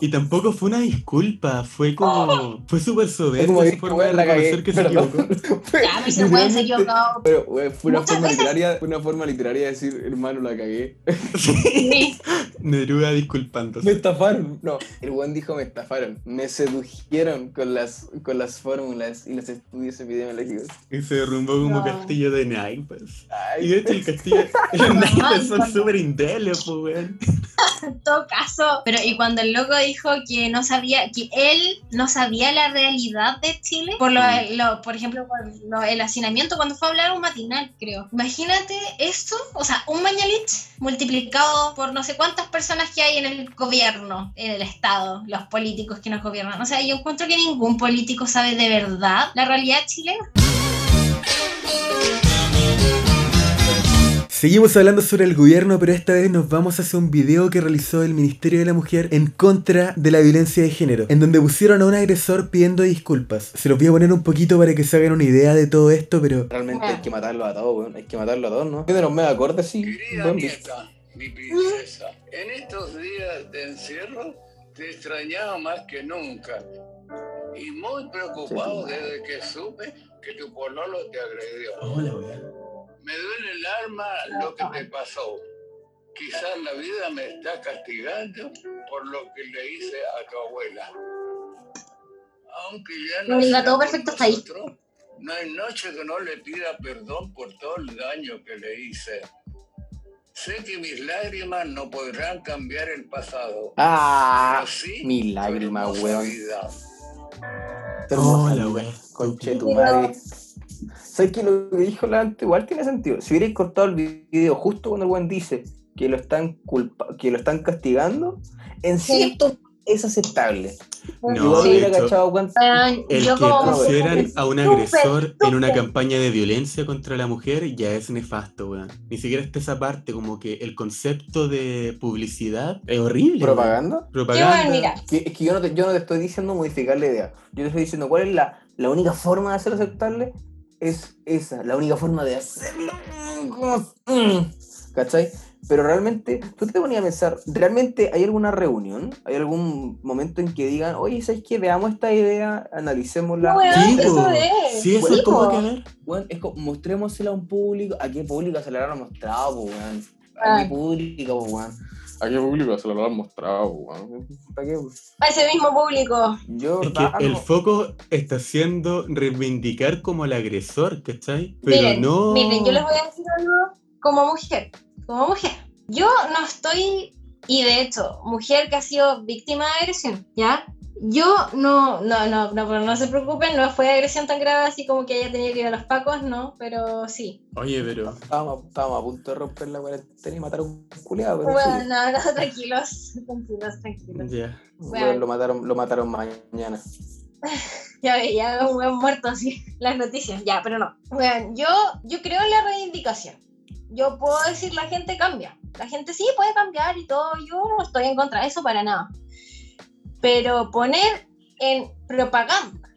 Y tampoco fue una disculpa, fue como. Fue súper soberbia su forma de weón, reconocer que se equivocó. Fue Ya, me se puede ser literalmente- equivocado. Pero, weón, fue una forma literaria, fue una forma literaria de decir, hermano, la cagué. Sí. Neruda Me disculpándose. estafaron. No, el buen dijo me estafaron. Me sedujeron con las, con las fórmulas y los estudios epidemiológicos. Y se derrumbó como No. castillo de naipes. Ay, Y de hecho el castillo. Los No, naipes son súper indelebles, pues, weón. en todo caso. Pero y cuando el loco dijo que no sabía, que él no sabía la realidad de Chile, por lo, Mm. lo- por ejemplo, por lo- el hacinamiento, cuando fue a hablar un matinal, creo. Imagínate esto, o sea, un Mañalich multiplicado por no sé cuántas personas que hay en el gobierno, en el Estado, los políticos que nos gobiernan. O sea, yo encuentro que ningún político sabe de verdad la realidad chilena. Seguimos hablando sobre el gobierno, pero esta vez nos vamos hacia un video que realizó el Ministerio de la Mujer en contra de la violencia de género, en donde pusieron a un agresor pidiendo disculpas. Se los voy a poner un poquito para que se hagan una idea de todo esto, pero Realmente hay que matarlo a todos, weón. Hay que matarlo a todos, ¿no? De los mega acordes, sí. Querida nieta, mi princesa, en estos días de encierro te extrañaba más que nunca y muy preocupado desde que supe que tu pololo te agredió. Hola, weá. Me duele el alma lo que te pasó. Quizás la vida me está castigando por lo que le hice a tu abuela. Aunque ya Lo diga todo perfecto hasta ahí. No hay noche que no le pida perdón por todo el daño que le hice. Sé que mis lágrimas no podrán cambiar el pasado. Ah, sí mi lágrima, weón. Hola, weón. Conche tu madre. ¿Sabes que lo que dijo la antes igual tiene sentido? Si hubierais cortado el video justo cuando el buen dice que lo están culpa que lo están castigando, en Sí. cierto es aceptable. No, de hubiera hecho, cachado cuánto. Weón, El yo que como pusieran a un agresor en una campaña de violencia contra la mujer ya es nefasto, weón. Ni siquiera está esa parte, como que el concepto de publicidad es horrible. weón. ¿Propaganda? Qué Propaganda. bueno, mira. Que- es que yo no, te, yo no te estoy diciendo modificar la idea. Yo te estoy diciendo cuál es la, la única forma de hacerlo aceptable. Es esa, la única forma de hacerlo. ¿Cachai? Pero realmente, tú te ponías a pensar, ¿realmente hay alguna reunión? ¿Hay algún momento en que digan, oye, ¿sabes qué? Veamos esta idea, analicémosla. Sí, eso es. Sí, eso es como que ver. Weón, es como, mostrémosela a un público. ¿A qué público se la habrán mostrado, po, weón? ¿A qué Ah. público, po, weón? ¿A qué público se la habrán mostrado, po, weón? ¿Para qué? A ese mismo público. Yo, Es verdad, que el no- foco está siendo reivindicar como el agresor, ¿cachai? Pero miren, no. miren, yo les voy a decir algo como mujer. Como mujer. Yo no estoy, y de hecho, mujer que ha sido víctima de agresión, ¿ya? Yo no, no, no, no, pero no se preocupen, no fue agresión tan grave así como que haya tenido que ir a los pacos, no, pero sí. Oye, pero. Estábamos, estábamos a punto de romper la cuarentena y matar a un culiado, pero Bueno, sí. no, no, tranquilos, tranquilos, tranquilos. Ya. Weón, lo mataron, lo mataron mañana. Ya ve, ya un buen muerto así, las noticias, ya, pero no. Bueno, yo, yo creo en la reivindicación. Yo puedo decir la gente cambia. La gente sí puede cambiar y todo. Yo no estoy en contra de eso para nada. Pero poner en propaganda,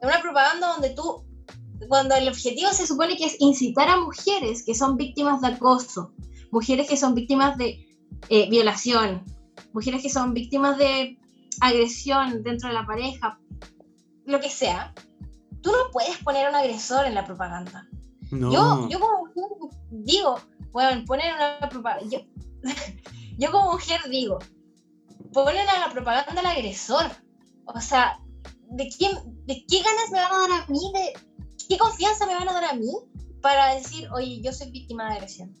en una propaganda donde tú, cuando el objetivo se supone que es incitar a mujeres que son víctimas de acoso, mujeres que son víctimas de eh, violación, mujeres que son víctimas de agresión dentro de la pareja, lo que sea, tú no puedes poner a un agresor en la propaganda. No. Yo, yo como mujer digo, bueno, poner una propaganda. Yo, yo como mujer digo, ponen a la propaganda al agresor. O sea, ¿de, quién, ¿de qué ganas me van a dar a mí? ¿De qué confianza me van a dar a mí para decir, oye, yo soy víctima de agresión?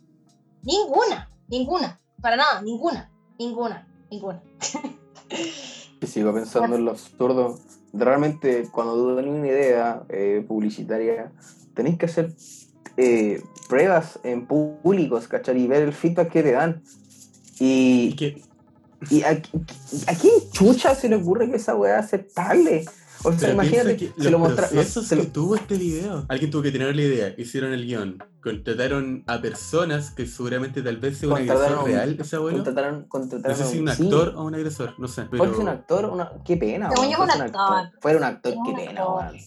Ninguna, ninguna, para nada, ninguna, ninguna, ninguna. Y sigo pensando en lo absurdo. Realmente, cuando tú tenés una idea eh, publicitaria, tenéis que hacer eh, pruebas en públicos, ¿cachai? Y ver el feedback que te dan. Y Y, que- y a, ¿a quién chucha se le ocurre que esa weá es aceptable? O sea, pero imagínate, que se lo mostraron. lo- tuvo este video. Alguien tuvo que tener la idea, hicieron el guion, contrataron a personas que seguramente tal vez sea un agresor real, ese abuelo. contrataron, No contrataron sé si un sí, actor o un agresor, no sé. Pero es un actor, una... qué pena. Según weón, yo, un actor. Fuera un actor, qué pena.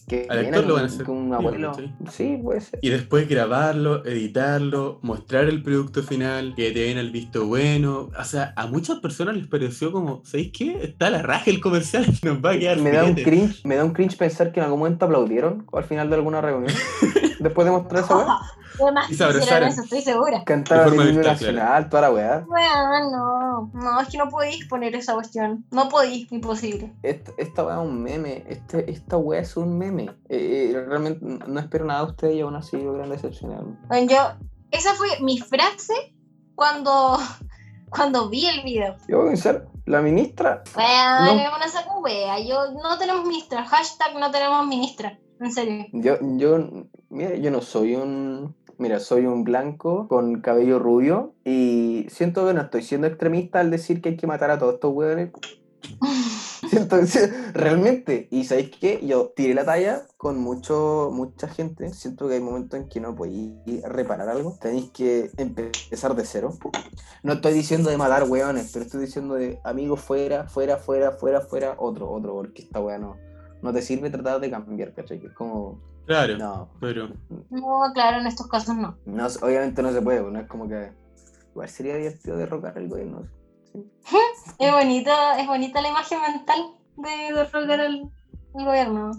Qué Al pena actor lo van a hacer que un vivo, abuelo. Sí, puede ser. Y después grabarlo, editarlo, mostrar el producto final, que te den el visto bueno. O sea, a muchas personas les pareció como, ¿sabéis qué? Está la raja el comercial, nos va a quedar Me da un filete". cringe, me da un cringe pensar que en algún momento aplaudieron al final de alguna reunión. Después de mostrar esa. Además, Y abrazaron. eso, estoy segura. Cantaron De el himno nacional, toda la weá. Bueno, no, no, es que no podéis poner esa cuestión. No podéis, imposible. Esta, esta weá es un meme. Este, esta weá es un meme. Eh, eh, realmente no espero nada de ustedes y aún así logran decepcionarme. Bueno, yo, esa fue mi frase cuando, cuando vi el video. Yo voy a pensar, la ministra. Bueno, No. una saco wea. Yo no tenemos ministra. Hashtag no tenemos ministra. En serio. Yo, yo, mira, yo no soy un. Mira, soy un blanco con cabello rubio y siento que no estoy siendo extremista al decir que hay que matar a todos estos weones. Siento que realmente. Y ¿sabéis qué? Yo tiré la talla con mucho, mucha gente. Siento que hay momentos en que no podéis reparar algo. Tenéis que empezar de cero. No estoy diciendo de matar weones, pero estoy diciendo de amigos fuera, fuera, fuera, fuera, fuera, otro, otro, porque esta wea no, no te sirve tratar de cambiar, ¿cachai? Que es como, Claro, no, pero No, claro, en estos casos no. no, obviamente no se puede, pues, no es como que, igual sería divertido derrocar el gobierno. Es bonita, es bonita la imagen mental de derrocar al, al gobierno.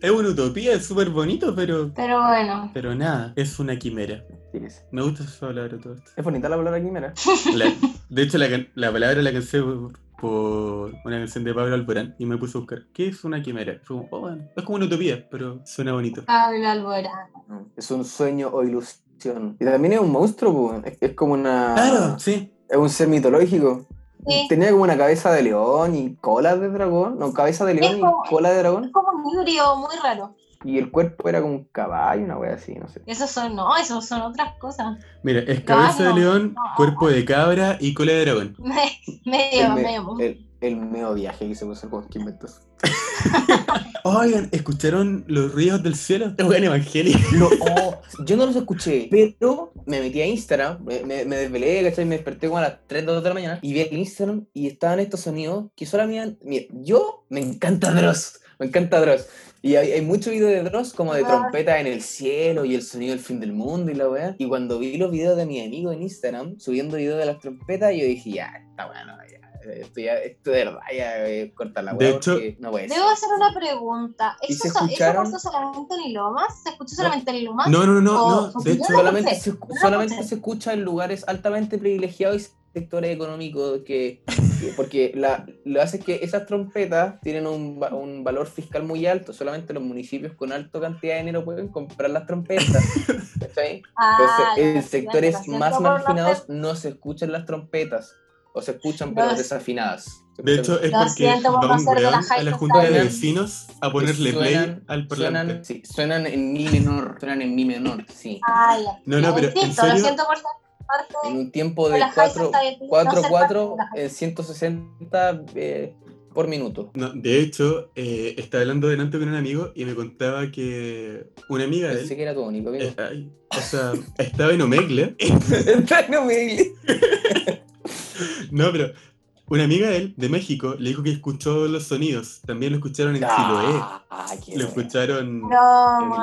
es una utopía, es súper bonito, pero. Pero bueno, Pero nada, es una quimera. Sí que sí. Me gusta esa palabra todo esto. Es bonita la palabra quimera. La- de hecho, la, la palabra la cansé por, por una canción de Pablo Alborán y me puse a buscar. ¿Qué es una quimera? Fue como, oh, bueno, es como una utopía, pero suena bonito. Pablo Alborán. Es un sueño o ilusión. Y también es un monstruo, pues. es, es como una... Claro, sí. Es un ser mitológico. Sí. Tenía como una cabeza de león y cola de dragón. No, cabeza de león Es y cola de Es dragón. como un híbrido muy raro. Y el cuerpo era como un caballo, una wea así, no sé. Esos son, no, esos son otras cosas. Mira, es cabeza de león, No. cuerpo de cabra y cola de dragón. medio, el, me- medio. el, el medio viaje que se puso con que inventó. Oigan, ¿escucharon los ríos del cielo? Es buen evangelio. Lo- oh, yo no los escuché, pero me metí a Instagram, me, me, me desvelé, ¿cachai? Me desperté como a las 3 2 de la mañana y vi el Instagram y estaban estos sonidos que solo habían. Mira, yo me encanta Dross, me encanta Dross. Y hay, hay muchos videos de Dross como de Ah. trompeta en el cielo y el sonido del fin del mundo y la weá. Y cuando vi los videos de mi amigo en Instagram subiendo videos de las trompetas, yo dije, ya, está bueno, ya. Esto, ya, esto de verdad, ya eh, corta la De weá. hecho- porque no puede ser. Debo hacer una pregunta. ¿Y ¿Eso, se ¿Eso escucharon? pasó solamente en Lomas? ¿Se escuchó solamente en Lomas? No, no, no, no. De hecho, solamente, se, solamente se escucha en lugares altamente privilegiados y sectores económicos que, que- porque la, lo hace es que esas trompetas tienen un, va- un valor fiscal muy alto, solamente los municipios con alta cantidad de dinero pueden comprar las trompetas. Ah, Entonces, en sectores más marginados no se escuchan las trompetas, o se escuchan pero Los- desafinadas. De hecho, es Lo porque va un weón a la junta de vecinos a ponerle play suenan, al suenan, parlante. sí, suenan en mi menor, suenan en mi menor, sí. Ah, ya. No, no, pero en serio, En un tiempo de de la high 4 society, no 4 ser 4 parte de la high en 160 eh, por minuto. No, de hecho, eh, estaba hablando delante con un amigo y me contaba que una amiga de él, que era tu único amigo. eh, ay, o sea, estaba en Omegle. no me No, pero una amiga de él, de México, le dijo que escuchó los sonidos. También lo escucharon en Chiloé. Ah, qué Lo escucharon en.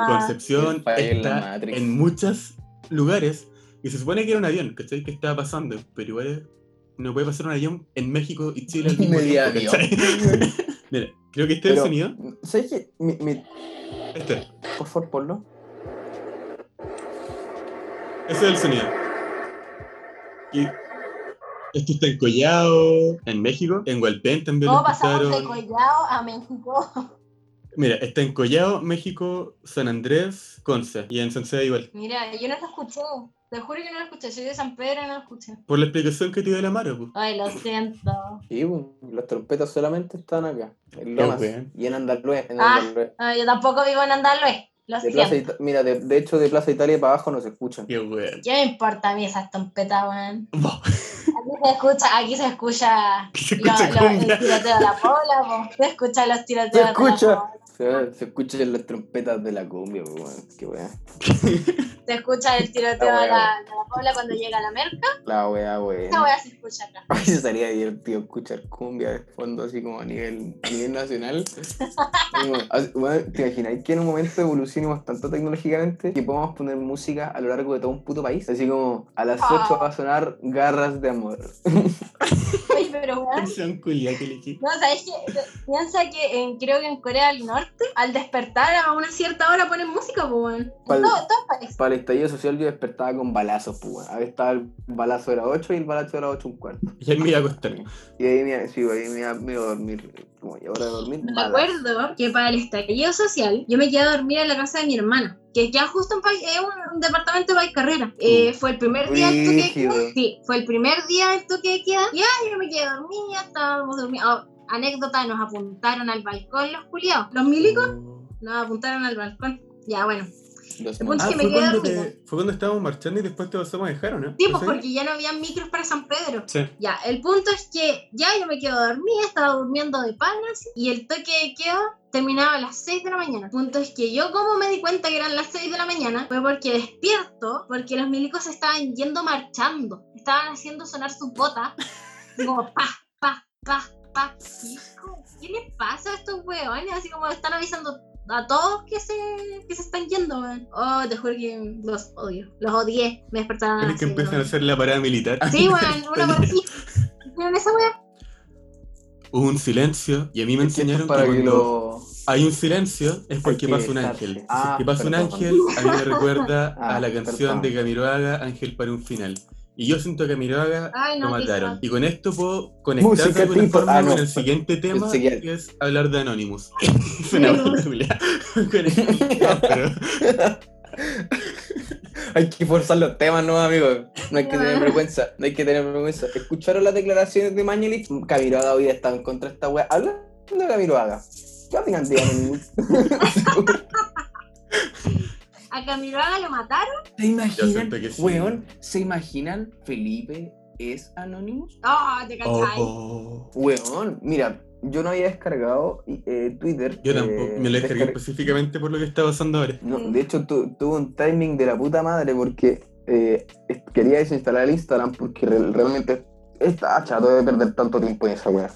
Concepción. En en muchos lugares. Y se supone que era un avión, ¿cachai? Que estaba pasando. Pero igual no puede pasar un avión en México y Chile al mismo Media tiempo. Mira, creo que este es el sonido. ¿Sabes qué? Mi- mi- Este. por favor, ponlo. Ese es el sonido. Y esto está en Collao, en México. En Hualpén también ¿Cómo pasamos de. Collao a México? Mira, está en Collao, México, San Andrés, Conce. Y en Sansea igual. Mira, yo no lo escuché. Te juro que no lo escuché. Soy de San Pedro y no lo escuché. Por la explicación que te dio la Maro, pues. Ay, lo siento. Sí, pues, las trompetas solamente están acá. En Lomas y en Andalue. En Ah. Ay, yo tampoco vivo en Andalue. Lo De Plaza siento. Ita- Mira, de, de hecho, de Plaza Italia para abajo no se escuchan. Qué weón. ¿Qué me importa a mí esas trompetas, weón? Aquí se escucha, aquí se escucha, Se lo- escucha lo- el cumbia. tiroteo de la pola, po. se escucha los tiroteos Se de la escucha. pola. Se, se escuchan las trompetas de la cumbia, weón. Qué wea. Se escucha el tiroteo La de la, de la pola cuando llega la merca. La Esa weón. weá se escucha acá. Ay, sería divertido escuchar cumbia de fondo así como a nivel, nivel nacional. Bueno, ¿Te imagináis que en un momento evolucionemos tanto tecnológicamente que podamos poner música a lo largo de todo un puto país? Así como a las 8 va a sonar Garras de Amor. Pero weón. Canción culia que elegí. No, ¿sabes qué? Piensa que en, creo que en Corea del Norte, al despertar a una cierta hora ponen música, pues, Pa'l- todo, todo el. Para estallido social yo despertaba con balazos, pues. weón. Ahí estaba el balazo era 8 y el balazo era 8 un cuarto. Y ahí me iba a acostar. Y ahí me, sí, ahí me, iba- me iba a dormir. Como ya hora de dormir. Me acuerdo que para el estallido social yo me quedé a dormir en la casa de mi hermano, que queda justo en un, un departamento de Carrera. Eh, fue el primer día del toque de queda. Sí, fue el primer día del toque de queda. Ya, yo me quedé dormida, estábamos durmiendo. Oh, anécdota, nos apuntaron al balcón los culiados. Los milicos nos apuntaron al balcón. Ya, bueno. Los El punto Ah, es que me fue quedé cuando, te- fue cuando estábamos marchando y después te pasamos a dejar, ¿o no? Sí, ¿No pues porque ya no había micros para San Pedro. Sí. Ya, el punto es que ya yo me quedo dormida, estaba durmiendo de panas y el toque de queda terminaba a las 6 de la mañana. El punto es que yo como me di cuenta que eran las 6 de la mañana fue porque despierto, porque los milicos estaban yendo marchando, estaban haciendo sonar sus botas, como pa, pa, pa, pa. ¿qué les pasa a estos huevones? Así como están avisando a todos que se, que se están yendo, weón. Oh, te juro que los odio, los odié, me despertaron a ¿Quieres las que empiecen a hacer la parada militar? Sí, weón, una por así. ¿Vieron esa weá? Hubo un silencio y a mí me enseñaron que para que cuando lo... hay un silencio es porque que pasa un ángel. Ah, que pasa un ángel, a mí me recuerda Ah, a la canción perdón. de Camiroaga, Ángel para un final. Y yo siento que a Ay, no, lo mataron. Y con esto puedo conectar Música de alguna tipo- forma ah, no, con el siguiente tema, que- que es hablar de Anonymous. Suena. Con pero- Hay que forzar los temas, no, amigo. No hay que tener vergüenza. No hay que tener vergüenza. ¿Escucharon las declaraciones de Mañelich? Camiroaga hoy está en contra de esta wea. Hablando de Camiroaga. ¿Qué opinan de Anonymous? A Camiroaga lo mataron. ¿Se imaginan? siento que sí. Weón, ¿se imaginan Felipe es Anonymous? Oh, te cachai. Oh, Weón, mira, yo no había descargado eh, Twitter. Yo tampoco, eh, me lo descargué descar- específicamente por lo que está pasando ahora. No, de hecho, tu- tuve un timing de la puta madre porque eh, quería desinstalar el Instagram porque re- realmente estaba chato de perder tanto tiempo en esa wea.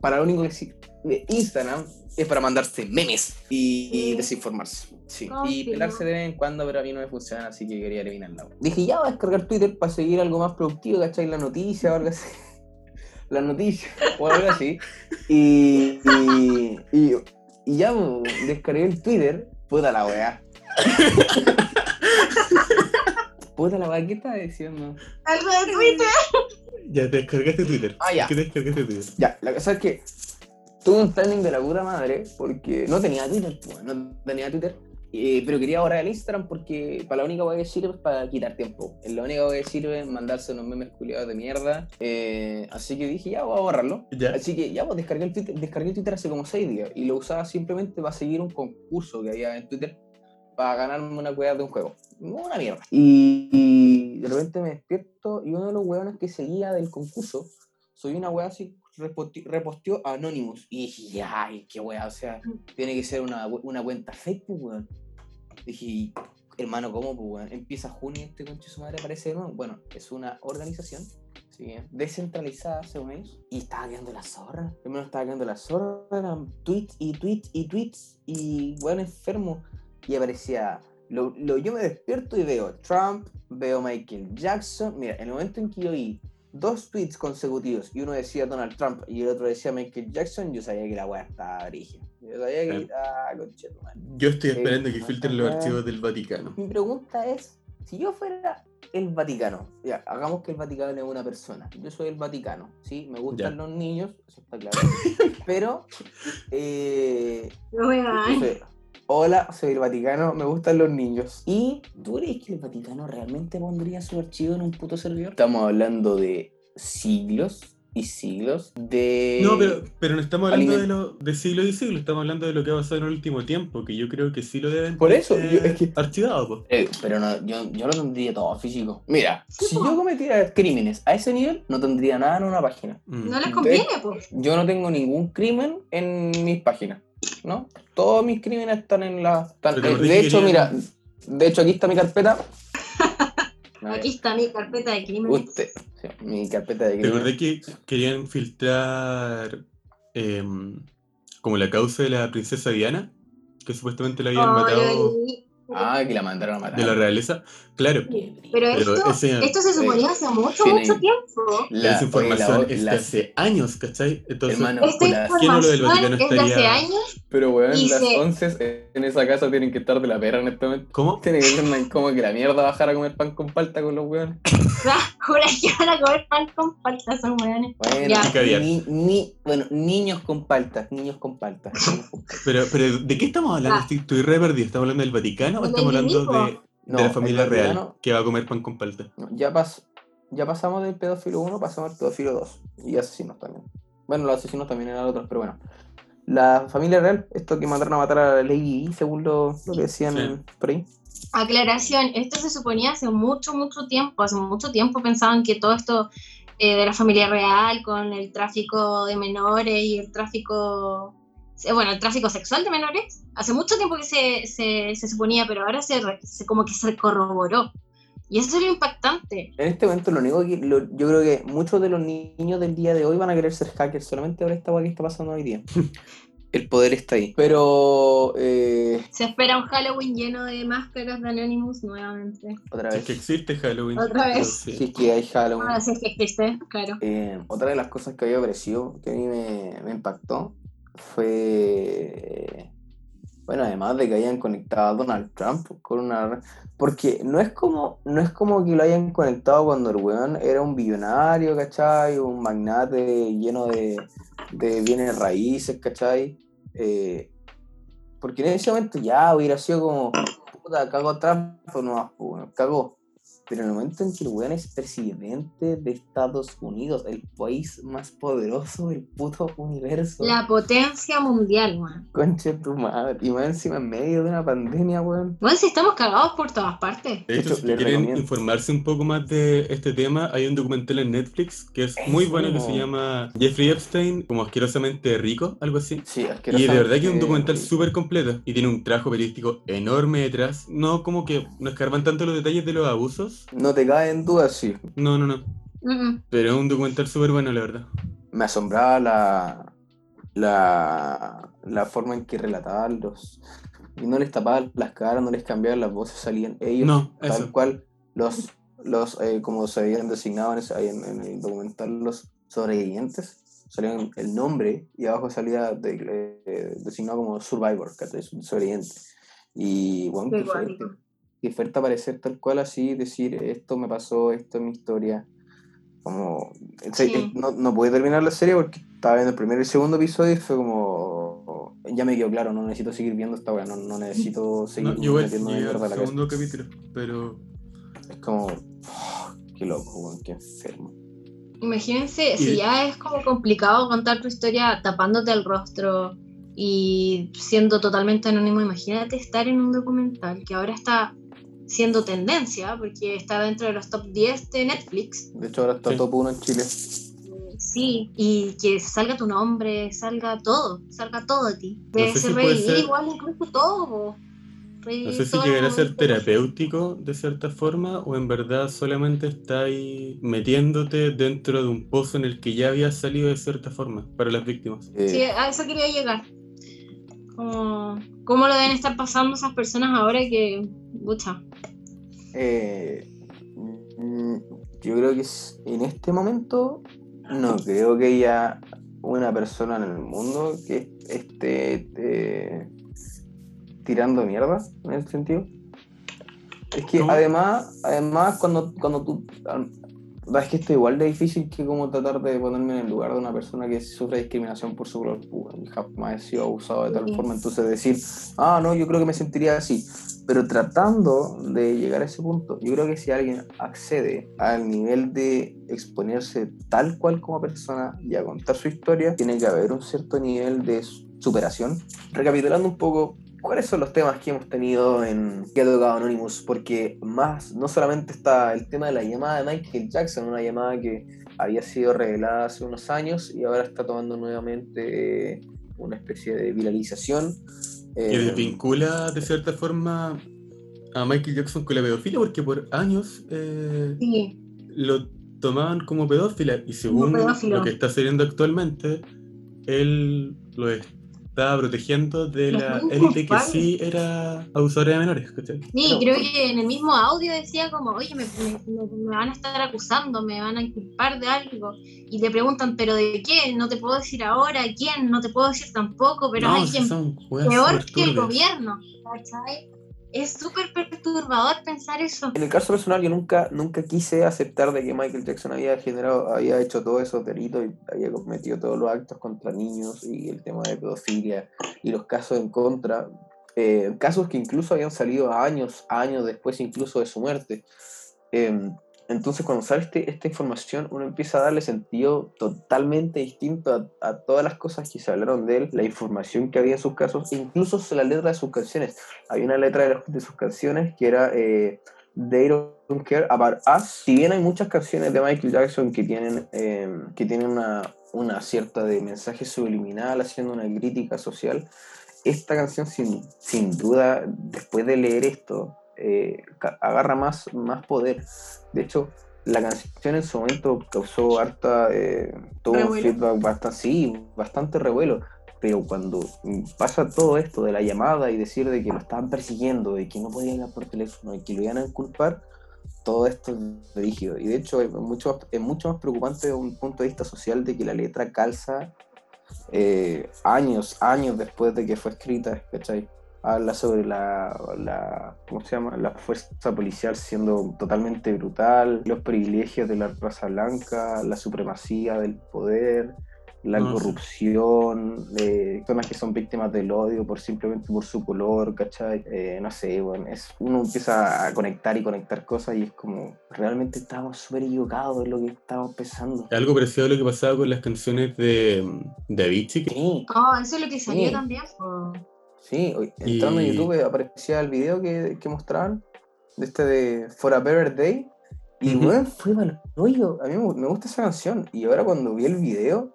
Para lo único que sí, de Instagram es para mandarse memes y, y desinformarse. Sí. Y pelarse de vez en cuando, pero a mí no me funciona, así que quería eliminarla. Dije, ya voy a descargar Twitter para seguir algo más productivo, ¿cachai? La noticia o algo así. La noticia o algo así. Y, y, y, y ya descargué el Twitter. Puta la weá. Puta la weá, ¿qué estaba diciendo? Algo de Twitter. Ya te descargaste Twitter. Ah, ya. ¿Qué te descargaste Twitter? Ya, la cosa es que tuve un timing de la puta madre porque no tenía Twitter, pues, no tenía Twitter. Eh, pero quería borrar el Instagram porque para la única que sirve es para quitar tiempo. Es la única que sirve es mandarse unos memes culiados de mierda. eh, así que dije, ya voy a borrarlo. Así que ya pues descargué el Twitter, descargué Twitter hace como 6 días y lo usaba simplemente para seguir un concurso que había en Twitter para ganarme una weá de un juego. Una mierda. Y, y de repente me despierto y uno de los weones que seguía del concurso, soy una weá así, reposteó a Anonymous. Y dije, ay, qué weá, o sea, tiene que ser una, una cuenta fake, pues weón. Dije, hermano, ¿cómo, pues weón? Empieza junio y este conche su madre aparece de nuevo. Bueno, es una organización ¿sí? descentralizada, según ellos, y estaba quedando la zorra. Primero estaba quedando la zorra, eran tweets y tweets y tweets, y bueno, enfermo. Y aparecía, lo, lo- yo me despierto y veo Trump, veo Michael Jackson. Mira, el momento en que yo vi dos tweets consecutivos y uno decía Donald Trump y el otro decía Michael Jackson, yo sabía que la weá estaba brígida. Yo sabía que, ah, conchetumare. Yo estoy esperando que no filtren los mal. archivos del Vaticano. Mi pregunta es, si yo fuera el Vaticano, ya, hagamos que el Vaticano es una persona. Yo soy el Vaticano, ¿sí? Me gustan Ya. los niños, eso está claro. Pero, eh, yo Weón. Hola, soy el Vaticano, me gustan los niños. ¿Y tú crees que el Vaticano realmente pondría su archivo en un puto servidor? Estamos hablando de siglos y siglos de... No, pero, pero no estamos hablando aliment- de, lo, de siglos y siglos, estamos hablando de lo que ha pasado en el último tiempo, que yo creo que sí lo deben Por eso, yo- es que- archivado, pues. Eh, pero no, yo, yo lo tendría todo físico. Mira, Sí, si po. yo cometiera crímenes a ese nivel, no tendría nada en una página. Mm. No les conviene, pues. Yo no tengo ningún crimen en mis páginas, ¿no? Todos mis crímenes están en la... están- eh, de hecho, mira, de hecho aquí está mi carpeta. Aquí está mi carpeta de crímenes. Usted, sí, mi carpeta de ¿Te crímenes. acordás que querían filtrar em, como la causa de la princesa Diana? Que supuestamente la habían Oh, matado yo- Ah, que la mandaron a matar. de la realeza. Claro, Pero pero esto, ese- esto se suponía hace mucho, mucho tiempo. La- esa información es de hace años, ¿cachai? Entonces, Hermano, Esta ¿quién no lo del información Vaticano es de hace estaría- años. Pero weón, las se- 11 en esa casa tienen que estar de la perra en este momento. ¿cómo? Tiene que ser una- como que la mierda bajar a comer pan con palta con los weones. Jura que van a comer pan con palta esos weones. Bueno, ni, ni- bueno, niños con paltas, niños con paltas. Pero, pero ¿de qué estamos hablando? Ah. Estoy, re perdido. ¿Estamos hablando del Vaticano o estamos hablando de, de No, la familia real que va a comer pan con palta? No, ya, pas, ya pasamos del pedófilo 1, pasamos al pedófilo 2. Y asesinos también. Bueno, los asesinos también eran otros, pero bueno. La familia real, esto que mandaron a matar a Lady Di, según lo, lo que decían Sí. por ahí. aclaración, esto se suponía hace mucho, mucho tiempo, hace mucho tiempo pensaban que todo esto eh, de la familia real con el tráfico de menores y el tráfico, eh, bueno, el tráfico sexual de menores, hace mucho tiempo que se, se, se suponía, pero ahora se, se como que se corroboró. Y eso es lo impactante. En este momento, lo único que lo- yo creo que muchos de los niños del día de hoy van a querer ser hackers solamente por esta que está pasando hoy día. El poder está ahí. Pero, eh, Se espera un Halloween lleno de máscaras de Anonymous nuevamente. otra Si es vez, que existe Halloween. Otra vez. sí. si es que hay Halloween. Ahora sí es que existe, claro. Eh, otra de las cosas que había aparecido, que a mí me, me impactó, fue, bueno, además de que hayan conectado a Donald Trump con una... Porque no es como, no es como que lo hayan conectado cuando el weón era un billonario, ¿cachai? Un magnate lleno de, de bienes raíces, ¿cachai? Eh, porque en ese momento ya hubiera sido como, puta, cago Trump, o no, cagó. Pero en el momento en que el weón es presidente de Estados Unidos, el país más poderoso del puto universo. La potencia mundial, weón. Concha de tu madre. Y más encima en medio de una pandemia, weón. Bueno, si estamos cagados por todas partes. De hecho, si quieren recomiendo. informarse un poco más de este tema, hay un documental en Netflix que es muy Eso. bueno que se llama Jeffrey Epstein como asquerosamente rico, algo así. Sí, Y asquerosamente. de verdad que es un documental súper completo y tiene un trabajo periodístico enorme detrás. No como que no escarban tanto los detalles de los abusos. No te cae en duda, sí. No, no, no. Pero es un documental súper bueno, la verdad. Me asombraba la, la, la forma en que relataban los... Y no les tapaban las caras, no les cambiaban las voces, salían ellos No, tal eso. cual los, los eh, como se habían designado en, ese- ahí en, en el documental los sobrevivientes, salían el nombre y abajo salía de- eh, designado como Survivor, ¿cachai? sobreviviente. Y bueno, Qué fuerte aparecer tal cual así, decir esto me pasó, esto es mi historia. Como, Sí. no, no pude terminar la serie porque estaba viendo el primer y el segundo episodio y fue como, ya me quedó claro, no necesito seguir viendo esta weá, no, no necesito seguir No, yo metiéndome al la cabeza. segundo capítulo, pero Es como, oh, qué loco, weón, qué enfermo. Imagínense, Y- si ya es como complicado contar tu historia tapándote el rostro y siendo totalmente anónimo, imagínate estar en un documental que ahora está siendo tendencia, porque está dentro de los top 10 de Netflix. De hecho, ahora está Sí. top 1 en Chile. Sí, y que salga tu nombre, salga todo, salga todo de ti. Debe sé ser si puede revivir ser- igual incluso todo. no Revivir sé si llegará a ser terapéutico de cierta forma o en verdad solamente está ahí metiéndote dentro de un pozo en el que ya había salido de cierta forma para las víctimas. Eh, Sí, a eso quería llegar. Como, ¿Cómo lo deben estar pasando esas personas ahora que, pucha, eh, mm, yo creo que en este momento no creo que haya una persona en el mundo que esté eh, tirando mierda en ese sentido. Es que ¿Cómo? además, además cuando, cuando tú... al- Es que esto igual de difícil que como tratar de ponerme en el lugar de una persona que sufre discriminación por su color. Jamás he sido abusado de tal forma. Entonces decir, ah, no, yo creo que me sentiría así. Pero tratando de llegar a ese punto, yo creo que si alguien accede al nivel de exponerse tal cual como persona y a contar su historia, tiene que haber un cierto nivel de superación. Recapitulando un poco, ¿cuáles son los temas que hemos tenido en que ha tocado Anonymous? Porque más, no solamente está el tema de la llamada de Michael Jackson, una llamada que había sido revelada hace unos años y ahora está tomando nuevamente eh, una especie de viralización. Que Eh, desvincula de cierta forma a Michael Jackson con la pedofilia porque por años eh, sí, lo tomaban como pedófila y según lo que está sucediendo actualmente, él lo está protegiendo de Los la élite que sí era abusadora de menores. ¿cachai? Sí, Pero- creo que en el mismo audio decía como, oye, me, me- me- me van a estar acusando, me van a inculpar de algo. Y te preguntan, ¿pero de qué? No te puedo decir ahora, ¿quién? No te puedo decir tampoco, pero no, hay quien peor que el gobierno. ¿cachai? Es súper perturbador pensar eso. En el caso personal, yo nunca, nunca quise aceptar de que Michael Jackson había generado, había hecho todos esos delitos y había cometido todos los actos contra niños y el tema de pedofilia y los casos en contra, eh, casos que incluso habían salido años, años después incluso de su muerte. Eh, Entonces, cuando sale este- esta información, uno empieza a darle sentido totalmente distinto a, a todas las cosas que se hablaron de él, la información que había en sus casos, e incluso la letra de sus canciones. Hay una letra de, de sus canciones que era eh, They Don't Care About Us. Si bien hay muchas canciones de Michael Jackson que tienen, eh, que tienen una, una cierta de mensaje subliminal, haciendo una crítica social, esta canción sin, sin duda, después de leer esto, eh, agarra más, más poder. De hecho, la canción en su momento causó harta, eh, tuvo un ¿Revuelo? feedback bastante, sí, bastante revuelo. Pero cuando pasa todo esto de la llamada y decir de que lo estaban persiguiendo, de que no podía hablar por teléfono y que lo iban a culpar, todo esto es rígido. Y de hecho es mucho, es mucho más preocupante desde un punto de vista social de que la letra calza eh, años, años después de que fue escrita, ¿cachai? Habla sobre la, la, ¿cómo se llama? La fuerza policial siendo totalmente brutal, los privilegios de la raza blanca, la supremacía del poder, la No, sí. corrupción, eh, personas que son víctimas del odio por simplemente por su color, ¿cachai? Eh, no sé, bueno, es, uno empieza a conectar y conectar cosas y es como, realmente estamos súper equivocados en lo que estamos pensando. Algo parecido a lo que pasaba con las canciones de, de Avicii, Sí, Oh, eso es lo que salió Sí. también. Sí, entrando Y- a YouTube aparecía el video que, que mostraban, de este de For a Better Day, y Ujú. bueno, fue mal rollo. A mí me, gusta esa canción, y ahora cuando vi el video,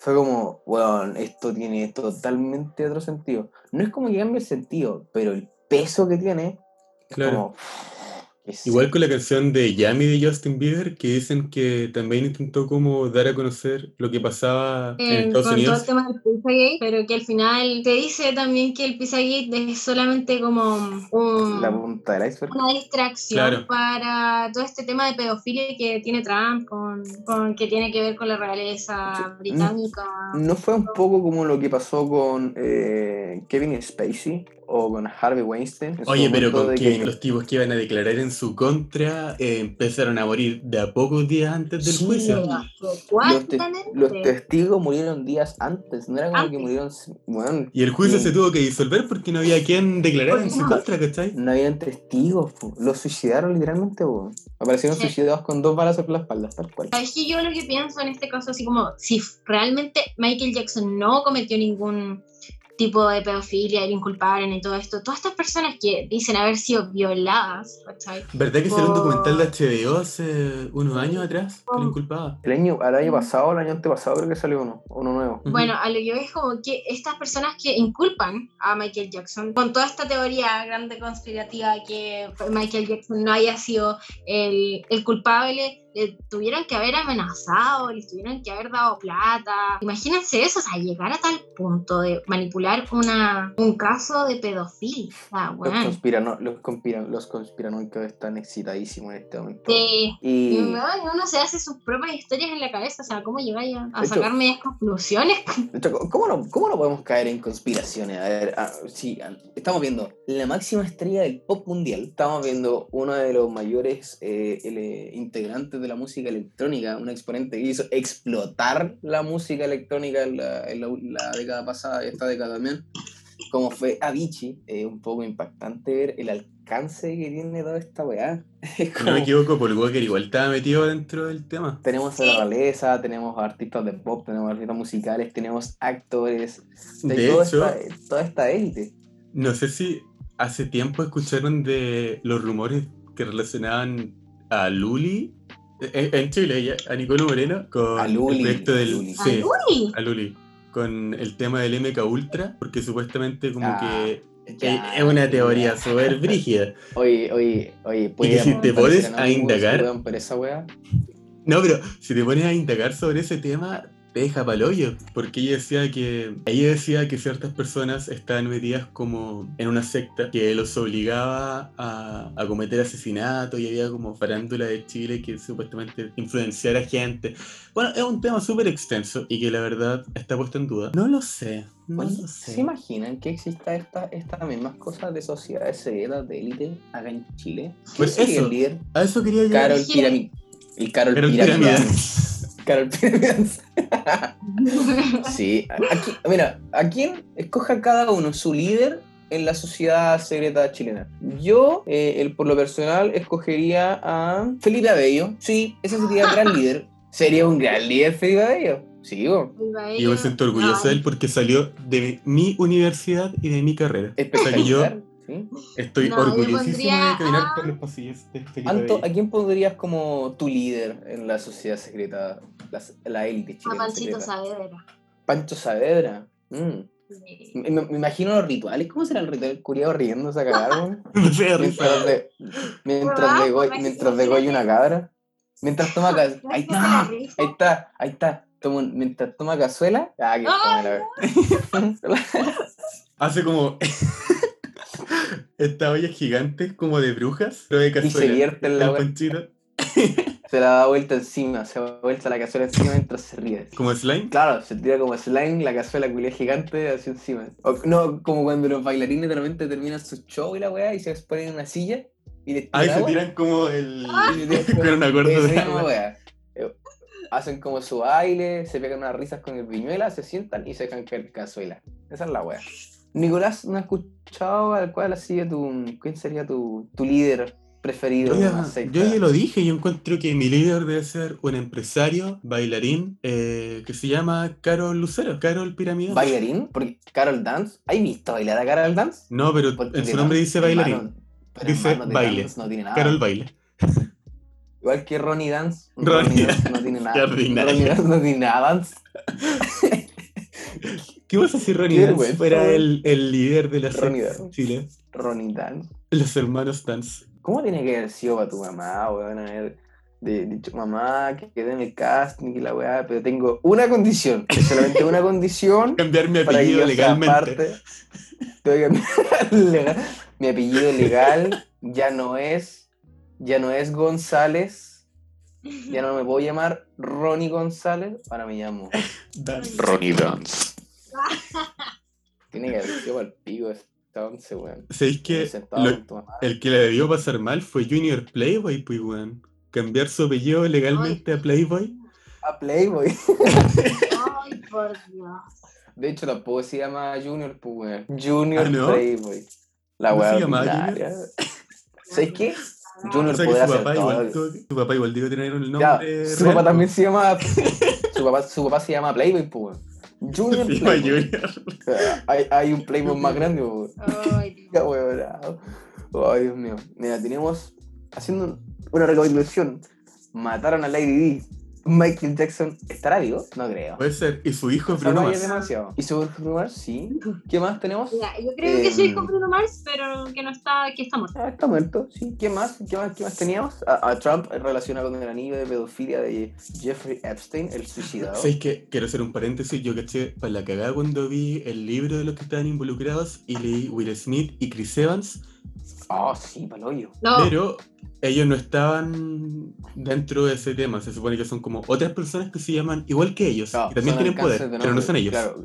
fue como, bueno, esto tiene totalmente otro sentido. No es como que cambie el sentido, pero el peso que tiene es Claro. como. ¿Qué es Igual con la canción de Yummy de Justin Bieber, que dicen que también intentó como dar a conocer lo que pasaba en Eh, Estados con todo Unidos. el tema del Pizzagate, pero que al final te dice también que el Pizzagate es solamente como un- la punta del iceberg? una distracción Claro. para todo este tema de pedofilia que tiene Trump, con, con- que tiene que ver con la realeza británica. ¿No fue un poco como lo que pasó con eh, Kevin Spacey o con Harvey Weinstein? Oye, pero con que los tipos que iban a declarar en su contra eh, empezaron a morir de a pocos días antes del Sí. juicio. los, te- los testigos murieron días antes, no era como que murieron, bueno, Y el juicio se tuvo que disolver porque no había quien declarar en su No. contra, ¿cachai? no habían testigos, po. los suicidaron literalmente, po. aparecieron Sí. suicidados con dos balas por la espalda, tal cual. Es que yo lo que pienso en este caso, así como si realmente Michael Jackson no cometió ningún tipo de pedofilia, era inculpable ni todo esto, todas estas personas que dicen haber sido violadas, ¿cachai? ¿Verdad que salió un Por- documental de HBO hace unos años atrás que lo inculpaba? El año, al año pasado, el año antepasado creo que salió uno, uno nuevo. Bueno, a lo que veo es como que estas personas que inculpan a Michael Jackson con toda esta teoría grande conspirativa que Michael Jackson no haya sido el, el culpable, le tuvieron que haber amenazado, les tuvieron que haber dado plata. Imagínense eso, o sea, llegar a tal punto de manipular una, un caso de pedofilia. O sea, Los, conspirano, los, conspiran, los conspiranoicos están excitadísimos en este momento. Sí. Y uno se hace sus propias historias en la cabeza, o sea, ¿cómo llegáis a, a hecho- sacar medias conclusiones? De hecho, ¿cómo no, ¿Cómo no podemos caer en conspiraciones? A ver, ah, sí, ah, estamos viendo la máxima estrella del pop mundial. Estamos viendo uno de los mayores eh, el, eh, integrantes de la música electrónica, un exponente que hizo explotar la música electrónica en la, en la- la década pasada, esta década también, como fue Avicii. Es un poco impactante ver el alcance que tiene toda esta weá. Es Si no como- me equivoco, Paul Walker igual estaba metido dentro del tema. tenemos a la realeza, tenemos artistas de pop, tenemos artistas musicales, tenemos actores, de, De toda, hecho, esta, toda esta élite. no sé si hace tiempo escucharon de los rumores que relacionaban a Luli eh, en Chile, a Nicolo Moreno, con A Luli, el proyecto del. Luli. ¡A sí, Luli! a Luli. Con el tema del MK Ultra, porque supuestamente como Ah, que Ya, es una teoría súper brígida. Oye, oye, oye, puede que si te pones a indagar- por esa. No, pero si te pones a indagar sobre ese tema, te deja pa'l hoyo, porque ella decía que ella decía que ciertas personas estaban metidas como en una secta que los obligaba a, a cometer asesinatos y había como farándula de Chile que supuestamente influenciara gente. Bueno, es un tema súper extenso y que la verdad está puesto en duda. No lo sé, no Oye, lo ¿Se sé. imaginan que exista esta, estas mismas cosas de sociedades secretas de élite acá en Chile? ¿Quién Pues eso. el líder? A eso quería llegar. Carol Piramid. El Carol Piramid. Carol Piramid. Sí, aquí, mira, a quién escoja cada uno su líder en la sociedad secreta chilena. Yo, eh, el, por lo personal, escogería a Felipe Abello. Sí, ese sería un gran líder. Sería un gran líder Felipe Abello. Sí. Y yo me siento orgulloso de él porque salió de mi universidad y de mi carrera. O sea que yo espectacular. ¿Sí? estoy No, orgullosísimo pondría de caminar a- por los pasillos de Felipe Anto, Abello. ¿a quién pondrías como tu líder en la sociedad secreta, la, la élite A chilena? Panchito secreta? Saavedra. Pancho Saavedra. Mm. Sí. Me, imagino los rituales. ¿Cómo será el ritual? Curiado riéndose a cagar, weón? No sé, risa. Mientras de, mientras de, pues, mientras degolla una cabra. Mientras toma ca- Ahí a está, ahí está, ahí está. Toma mientras toma cazuela. Ah, wea. Hace como. Esta olla gigante como de brujas, pero de cazuela. se vierte en la panchito. Se la da vuelta encima, se da vuelta la cazuela encima mientras se ríe. Como slime. Claro, se tira como slime, la cazuela culia gigante hacia encima. O, no, como cuando los bailarines de repente terminan su show y la weá y se ponen en una silla y les tiran Ahí se tiran como el. y con un acorde esa de misma agua. weá. Eh, Hacen como su baile, se pegan unas risas con el viñuela, se sientan y se dejan caer cazuela. Esa es la weá. Nicolás, ¿no has escuchado al cual sigue tu. ¿Quién sería tu, tu líder preferido? Yo ya, yo lo dije, yo encuentro que mi líder debe ser un empresario, bailarín, eh, que se llama Carol Lucero, Carol Piramidal. ¿Bailarín? Porque Carol Dance. ¿Has visto bailar a Carol Dance? No, pero Porque en su nombre dice bailarín. Dice baile. dance No tiene nada. Carol Baile. Igual que Ronnie Dance. Ronnie Dance no tiene nada. Ronnie Dance no tiene nada. Dance. ¿Qué pasa si Ronnie Dance fuera el, el líder de la Ronnie Dance. Chile? Ronnie Dance. Los hermanos Dance. ¿Cómo tiene que haber sido para tu mamá, weón? Haber de- dicho, mamá, que quede en el casting y la weá, pero tengo una condición. solamente una condición Cambiar mi apellido legalmente. parte. Legal- Mi apellido legal ya no es, ya no es González, ya no me puedo llamar Ronnie González, ahora me llamo. Dance. Ronnie Dance. Tiene que haber sido el pico esta once, weón. ¿Sabéis que lo- el que le debió pasar mal fue Junior Playboy, pues, weón? Cambiar su apellido legalmente a Playboy. A Playboy. Ay, por Dios. De hecho, tampoco se llama Junior, pues, weón. Junior ¿Ah, no? Playboy. La ¿No llamaba ordinaria. ¿Sabes qué? Junior O sea que podrá su hacer papá, todo. igual, que- su papá igual digo tener un Ya, nombre. su real, papá también pues. se llama. Su papá, su papá se llama Playboy, pues, weón. Junior llama Playboy. Junior. O sea, hay, hay un Playboy más grande, pues, weón. Ay, Dios. Ya. Ay, Dios mío. Mira, tenemos. Haciendo una recapitulación. Mataron a Lady D. Michael Jackson estará vivo? No creo. Puede ser. Y su hijo Esa Bruno es Mars. demasiado. ¿Y su Bruno Mars? Sí. ¿Qué más tenemos? Ya, yo creo que soy Em. con Bruno Mars, pero que no está, que está muerto. Ah, está muerto, sí. ¿Qué más? ¿Qué más, qué más teníamos? A, a Trump relacionado con el anillo de pedofilia de Jeffrey Epstein, el suicidado. ¿Sabéis que quiero hacer un paréntesis? Yo caché para la cagada cuando vi el libro de los que estaban involucrados y leí Will Smith y Chris Evans, Ah, sí, paloyo. No, pero ellos no estaban dentro de ese tema. Se supone que son como otras personas que se llaman igual que ellos Claro, y también tienen poder, pero no son ellos. Claro,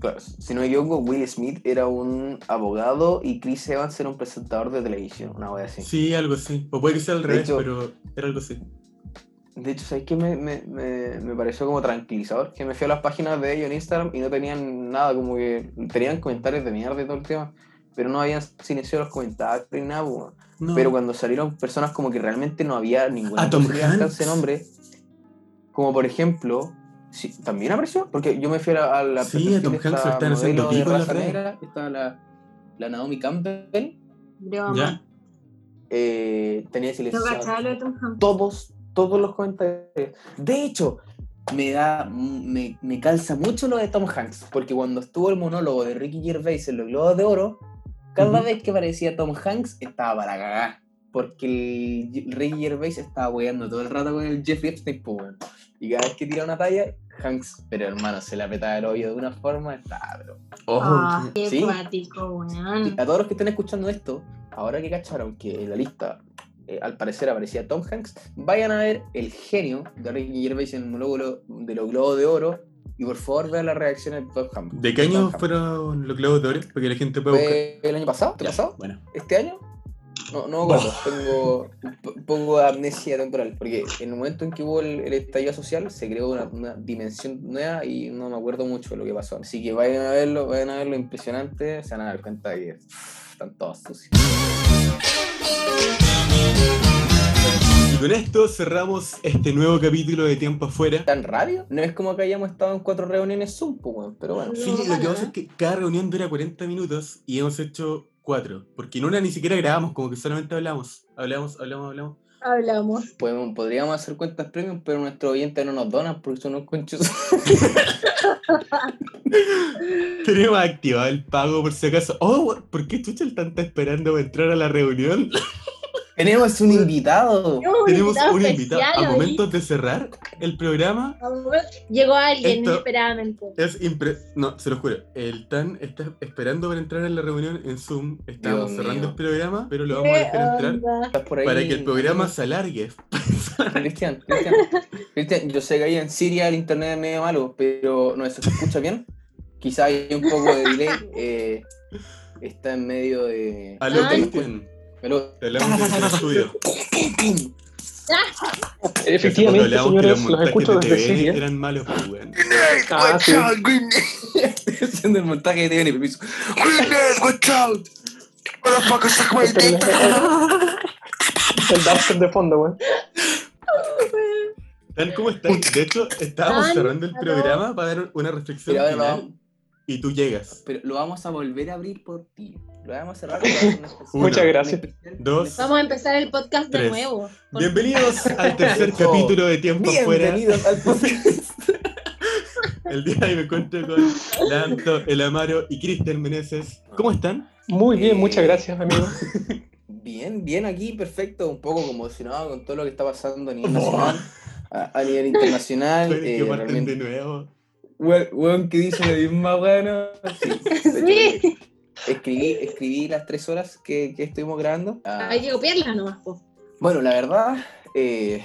claro. Si no me equivoco, Will Smith era un abogado y Chris Evans era un presentador de televisión, una wea así. Sí, algo así. O puede que sea al De revés, hecho- pero era algo así. De hecho, ¿sabes qué me, me, me, me pareció como tranquilizador? Que me fui a las páginas de ellos en Instagram y no tenían nada, como que tenían comentarios de mierda y todo el tema, pero no habían silenciado los comentarios ni nada, pues. No. Pero cuando salieron personas como que realmente no había ninguna A Tom posibilidad de Hanks. nombre, como por ejemplo, sí, ¿también apareció? Porque yo me fui a la, a la Sí, a Tom Hanks están haciendo modelo de en raza negra, está la, la Naomi Campbell. ¿Ya? eh, tenía silenciado todos, todos los comentarios. De hecho, me da, me, me calza mucho lo de Tom Hanks, porque cuando estuvo el monólogo de Ricky Gervais en los Globos de Oro, cada vez que aparecía Tom Hanks estaba para cagar. Porque el Ricky Gervais estaba weando todo el rato con el Jeffrey Epstein, pues. Y cada vez que tiraba una talla, Hanks, pero hermano, se le apretaba el hoyo de una forma, estaba, pero Oh, Ah, qué- qué Sí. cuático, weón. a todos los que estén escuchando esto, ahora que cacharon que en la lista eh, al parecer aparecía Tom Hanks, vayan a ver el genio de Ricky Gervais en el monólogo de los Globos de Oro y por favor vean la reacción de Hanks. ¿De qué año fueron los Globos de Oro? Para que la gente pueda buscar. ¿Fue el año pasado? Bueno, ¿Este año? No, no me acuerdo, tengo, pongo amnesia temporal, porque en el momento en que hubo el, el estallido social se creó una, una dimensión nueva y no me acuerdo mucho de lo que pasó. Así que vayan a verlo, vayan a verlo, impresionante, se van a dar cuenta de que uff, están todos sucios. Con esto cerramos este nuevo capítulo de Tiempo Afuera. ¿Tan rápido? No es como que hayamos estado en cuatro reuniones Zoom, pues, weón, pero bueno. Sí, lo que pasa es que cada reunión dura 40 minutos y hemos hecho cuatro. Porque en una ni siquiera grabamos, como que solamente hablamos. Hablamos, hablamos, hablamos. Hablamos. Podemos- podríamos hacer cuentas premium, pero nuestros oyentes no nos donan porque son unos conchos. Tenemos activado el pago por si acaso. Oh, ¿por qué Chucha está esperando entrar a la reunión? Tenemos un invitado. Tenemos un invitado. especial A hoy. momentos de cerrar el programa, Llegó alguien Esto- inesperadamente. es impre... No, se lo juro. El Tan está esperando para entrar en la reunión en Zoom. Estamos Dios cerrando mío. el programa, pero lo vamos a ¿Qué dejar entrar onda? Para que el programa se alargue. Cristian, Cristian, Cristian, yo sé que ahí en Siria el internet es medio malo, pero no se escucha bien. Quizá hay un poco de delay. eh, está en medio de. Aló. Cristian. Pero. Te hablamos desde el estudio. Efectivamente, que los señores, los montajes escucho de desde Siria. eran malos, weón. Ah, sí. Haciendo el montaje de TV, permiso. El dubstep de fondo, weón. Tan como estás. De hecho, estábamos cerrando el programa para dar una reflexión final y tú llegas. pero lo vamos a volver a abrir por ti. Lo vamos a cerrar. pero vamos a hacer un especial. Muchas gracias. Dos. Vamos a empezar el podcast de nuevo. Bienvenidos al tercer capítulo de Tiempo Afuera. Bienvenidos al podcast. El día de hoy me encuentro con Lanto, El Amaro y Cristian Meneses. ¿Cómo están? Muy bien, muchas gracias, amigo. Bien, bien aquí, perfecto. Un poco conmocionado con todo lo que está pasando a nivel nacional, a, a nivel internacional. Eh, que parten realmente- de nuevo. Weón, que dice la misma weón. Sí, Sí. Escribí, escribí las tres horas que, que estuvimos grabando. Ah, Hay que copiarla nomás, po. bueno, la verdad, eh,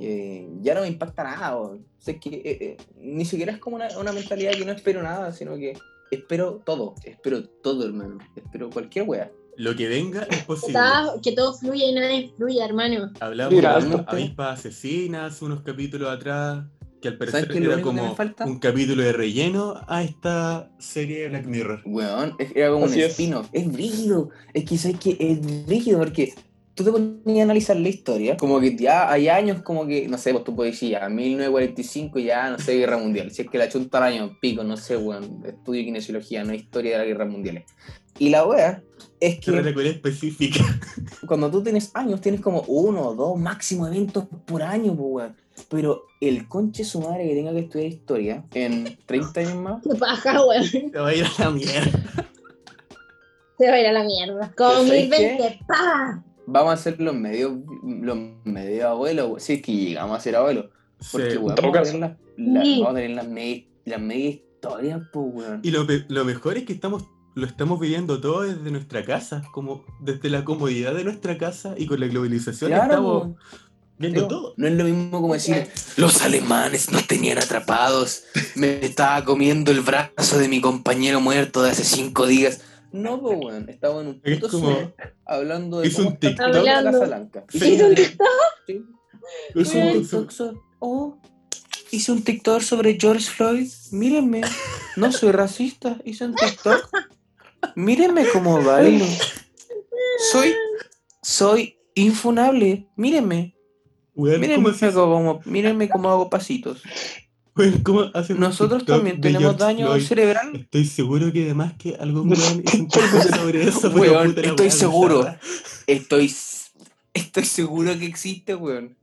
eh, ya no me impacta nada. O sea, es que, eh, eh, ni siquiera es como una, una mentalidad que no espero nada, sino que espero todo. Espero todo, hermano. Espero cualquier wea. Lo que venga es Que, posible. que todo fluya y nada influya, hermano. Hablamos Mira, de avispas asesinas unos capítulos atrás, que al ¿Sabes parecer es era que como falta? un capítulo de relleno a esta serie de Black Mirror. Weón, es- era como Así un es. spin-off. Es brígido. Es que sabes que es brígido porque tú te ponías a analizar la historia. Como que ya hay años, como que, no sé, pues tú puedes decir ya, 1945, ya, no sé, guerra mundial. Si es que la chunta al año, pico, no sé, weón. Estudio kinesiología, no historia de la guerra mundial. Y la wea es Qué que específica. cuando tú tienes años, tienes como uno o dos máximo eventos por año, pues, weón. Pero el conche su madre que tenga que estudiar historia en 30 años más. Qué paja, weón. Se Se va a ir a la mierda. va a ir a la mierda. Como ¿Sabes 2020, ¡pa! vamos a ser los medios los medios abuelos, si es que llegamos a ser abuelos. Porque, Sí. weón, vamos, a tener las- la- Sí. vamos a tener las medias las media historias, pues, weón. Y lo, pe- lo mejor es que estamos lo estamos viviendo todo desde nuestra casa, como desde la comodidad de nuestra casa y con la globalización Claro, estamos viendo Digo, todo. No es lo mismo como decir, los alemanes nos tenían atrapados, me estaba comiendo el brazo de mi compañero muerto de hace cinco días. No, pues, weón, estaba en un Es puto como- Zoom hablando de un cómo está TikTok. la Casa. Blanca. Sí. ¿Hizo un Sí. Es Hice un- un TikTok so- oh, hice un TikTok sobre George Floyd. Mírenme, no soy racista. Hice un TikTok. Mírenme cómo bailo. Soy, soy infunable. Mírenme, Weón, mírenme ¿cómo haces- cómo, mírenme cómo hago pasitos. cómo Nosotros también tenemos daño Floyd? cerebral. Estoy seguro que además que algún weón hizo un sobre eso. puta estoy seguro. Estoy, estoy seguro que existe, weón.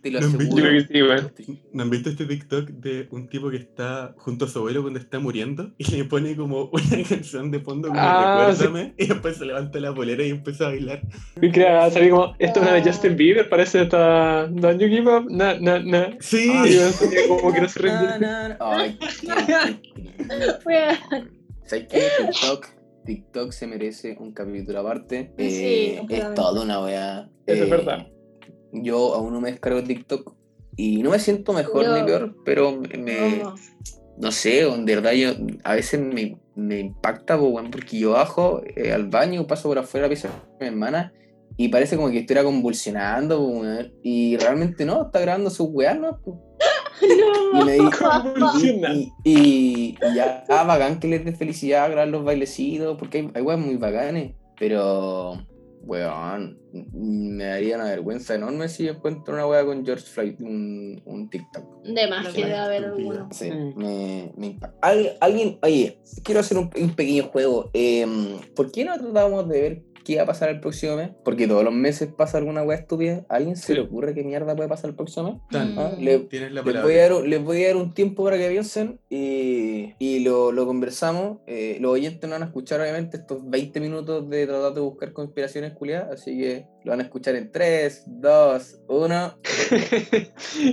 Te lo No, aseguro. Yo creo que sí, weón. ¿No han visto este TikTok de un tipo que está junto a su abuelo cuando está muriendo y le pone como una canción de fondo como Ah, recuérdame y después se levanta la polera y empieza a bailar? Y que salí como, esto es una de Justin Bieber, parece esta Don't You Give Up, na, na, na. Sí, Y yo salía como que no se. Ay, Weón. ¿Sabes qué? TikTok, TikTok se merece un capítulo aparte. Sí, Eh, es toda una wea. Eso es Eh, verdad. Yo aún no me descargo TikTok y no me siento mejor Yo- ni peor, pero me, me- No. no sé, en verdad yo a veces me, me impacta, porque yo bajo eh, al baño, paso por afuera pieza de mi hermana y parece como que estuviera convulsionando. Y realmente no, está grabando sus weas, ¿no? Y me dijo, Convulsionando. y, y- y ya, ah, bacán que les dé felicidad grabar los bailecitos, porque hay, hay weas muy bacanes, pero, weón, me daría una vergüenza enorme si encuentro una wea con George Floyd, un, un TikTok. De más que debe haber alguno. Sí, Mm. me, me impacta. Al- alguien, oye, quiero hacer un, un pequeño juego. Em, ¿Por qué no tratamos de ver qué va a pasar el próximo mes? Porque todos los meses pasa alguna wea estúpida. ¿A alguien se Sí. le ocurre qué mierda puede pasar el próximo mes? Tan, Mm. Ah, le- Tienes la Les voy, a dar, un- les voy a dar un tiempo para que piensen y, y lo, lo conversamos. Eh, los oyentes no van a escuchar, obviamente, estos 20 minutos de tratar de buscar conspiraciones culiadas, así que lo van a escuchar en 3, 2, 1.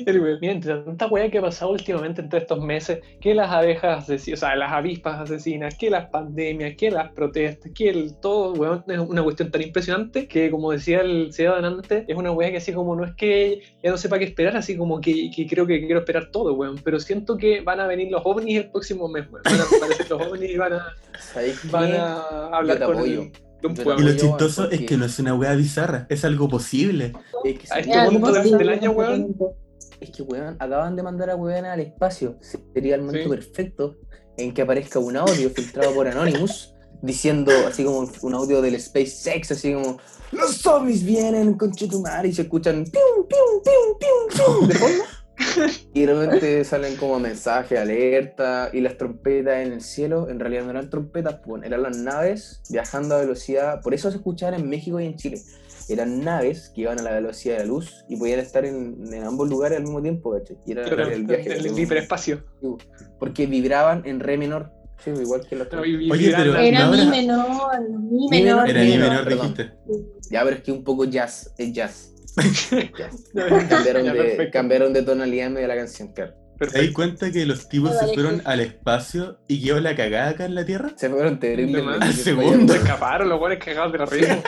El weón, Mira, entre tanta weá que ha pasado últimamente entre estos meses, que las abejas asesinas, o sea, las avispas asesinas, que las pandemias, que las protestas, que el todo, weón, es una cuestión tan impresionante que, como decía el ciudadano antes, es una weá que así como no es que ya no sepa qué esperar, así como que, que creo que quiero esperar todo, weón, pero siento que van a venir los ovnis el próximo mes, weón. Van a aparecer los ovnis y van a, hablar con el, de un Yo te pueblo. Y lo chistoso es que no es una weá bizarra, es algo posible. Es que, A este punto del, año, weón, es que, weón, acaban de mandar a weón al espacio. Sería el momento Sí. perfecto en que aparezca un audio filtrado por Anonymous diciendo, así como un audio del SpaceX, así como, los ovnis vienen, conchetumare, y se escuchan pium, pium, pium, pium, pium, de fondo. Y de repente salen como mensajes, alerta, y las trompetas en el cielo, en realidad no eran trompetas, pues, eran las naves viajando a velocidad, por eso se escuchaban en México y en Chile. Eran naves que iban a la velocidad de la luz y podían estar en, en ambos lugares al mismo tiempo, ¿cachai? Y era pero el viaje. el hiperespacio. porque vibraban en re menor, sí, igual que Oye, pero- Era mi menor, mi menor. Era mi menor, dijiste. Ya, pero es que un poco jazz, es jazz. Cambiaron, ya, de, perfecto. cambiaron de tonalidad en medio de la canción, claro. ¿Te das cuenta que los tipos se fueron al espacio y quedó la cagada acá en la Tierra? Se fueron Al se segundo. Se escaparon los buenos cagados de la risa.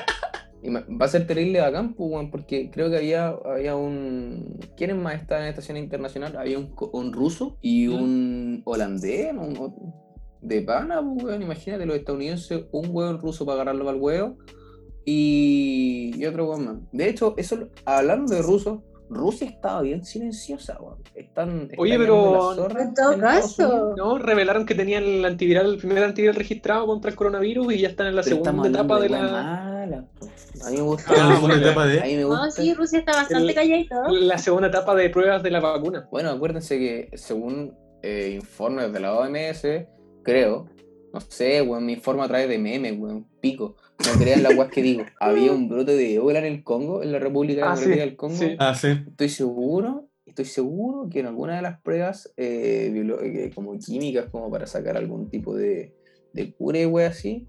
Y va a ser terrible bacán, pues, weón, porque creo que había, había un... ¿Quiénes más estaban en la estación internacional? Había un, co- un ruso y ¿Mm? un holandés. Un- de pana, pues, weón, imagínate, los estadounidenses, un hueón ruso para agarrarlo para el huevo y, y otro más. De hecho, eso, hablando de rusos, Rusia estaba bien silenciosa, weón. Están, están Oye, pero- En todo caso. No, revelaron que tenían el antiviral, el primer antiviral registrado contra el coronavirus y ya están en la Pero segunda etapa de la, malas, po. A mí me gusta. Ah, la segunda etapa A de... mí me No, gusta. Ah, sí, Rusia está bastante calladito. la segunda etapa de pruebas de la vacuna. Bueno, acuérdense que según eh, informes de la OMS, creo, no sé, weón, me informa a través de memes, weón, pico. No crean las weas que digo. Había un brote de ébola en el Congo, en la República Ah, Democrática sí, del Congo. sí. Ah, sí. Estoy seguro, estoy seguro que en alguna de las pruebas, eh, eh, como químicas, como para sacar algún tipo de, de cura y wea así,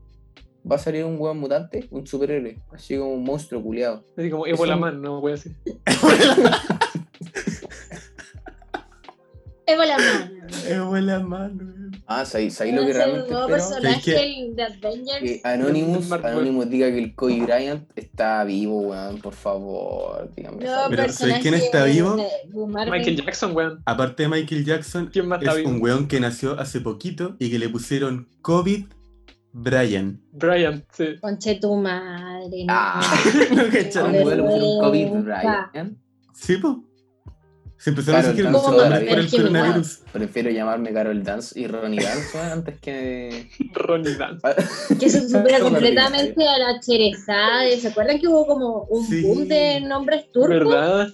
va a salir un weón mutante, un superhéroe, así como un monstruo culiado. Así como Ebola Man, no voy a decir. Evo la mano. Ah, ¿sabéis sabéis lo que realmente nuevo espero? personaje que- de Avengers. Que Anonymous, Anonymous diga que el Kobe Bryant está vivo, weón, por favor, dígame. Nuevo esa Pero. ¿sabes quién está vivo? Michael Jackson, weón. Aparte de Michael Jackson, ¿Quién más está es vivo? un weón que nació hace poquito y que le pusieron COVID Brian. Brian, sí. Conche tu madre. no. Ah, ¿No weón le pusieron vergüenza. Bryant. Sí, po. Se empezaron Carol a surgir la nombres por el coronavirus. Prefiero llamarme Carol Dance y Ronnie Dance antes que. Ronnie Dance. Que se supera completamente a la Cherezade. ¿Se acuerdan que hubo como un Sí. boom de nombres turcos? ¿Verdad?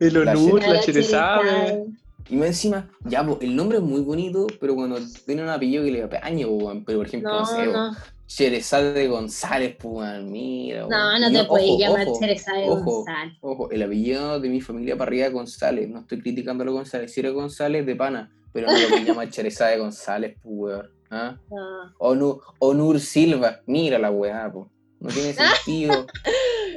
El La Onur, la Cherezade. Y más encima, ya, el nombre es muy bonito, pero cuando tiene un apellido que le apaña, pero por ejemplo, no, No, sé, no. Cherezade González, pues, mira. No, weón. no te ojo, puedes llamar ojo, Cherezade ojo. González. Ojo, el apellido de mi familia para arriba es González. No estoy criticando a los González. Si eres González, de pana. Pero no lo que llama Cherezade González, pues, weón. ¿Ah? No. Onur, Onur Silva. Mira la weá, pues. No tiene sentido.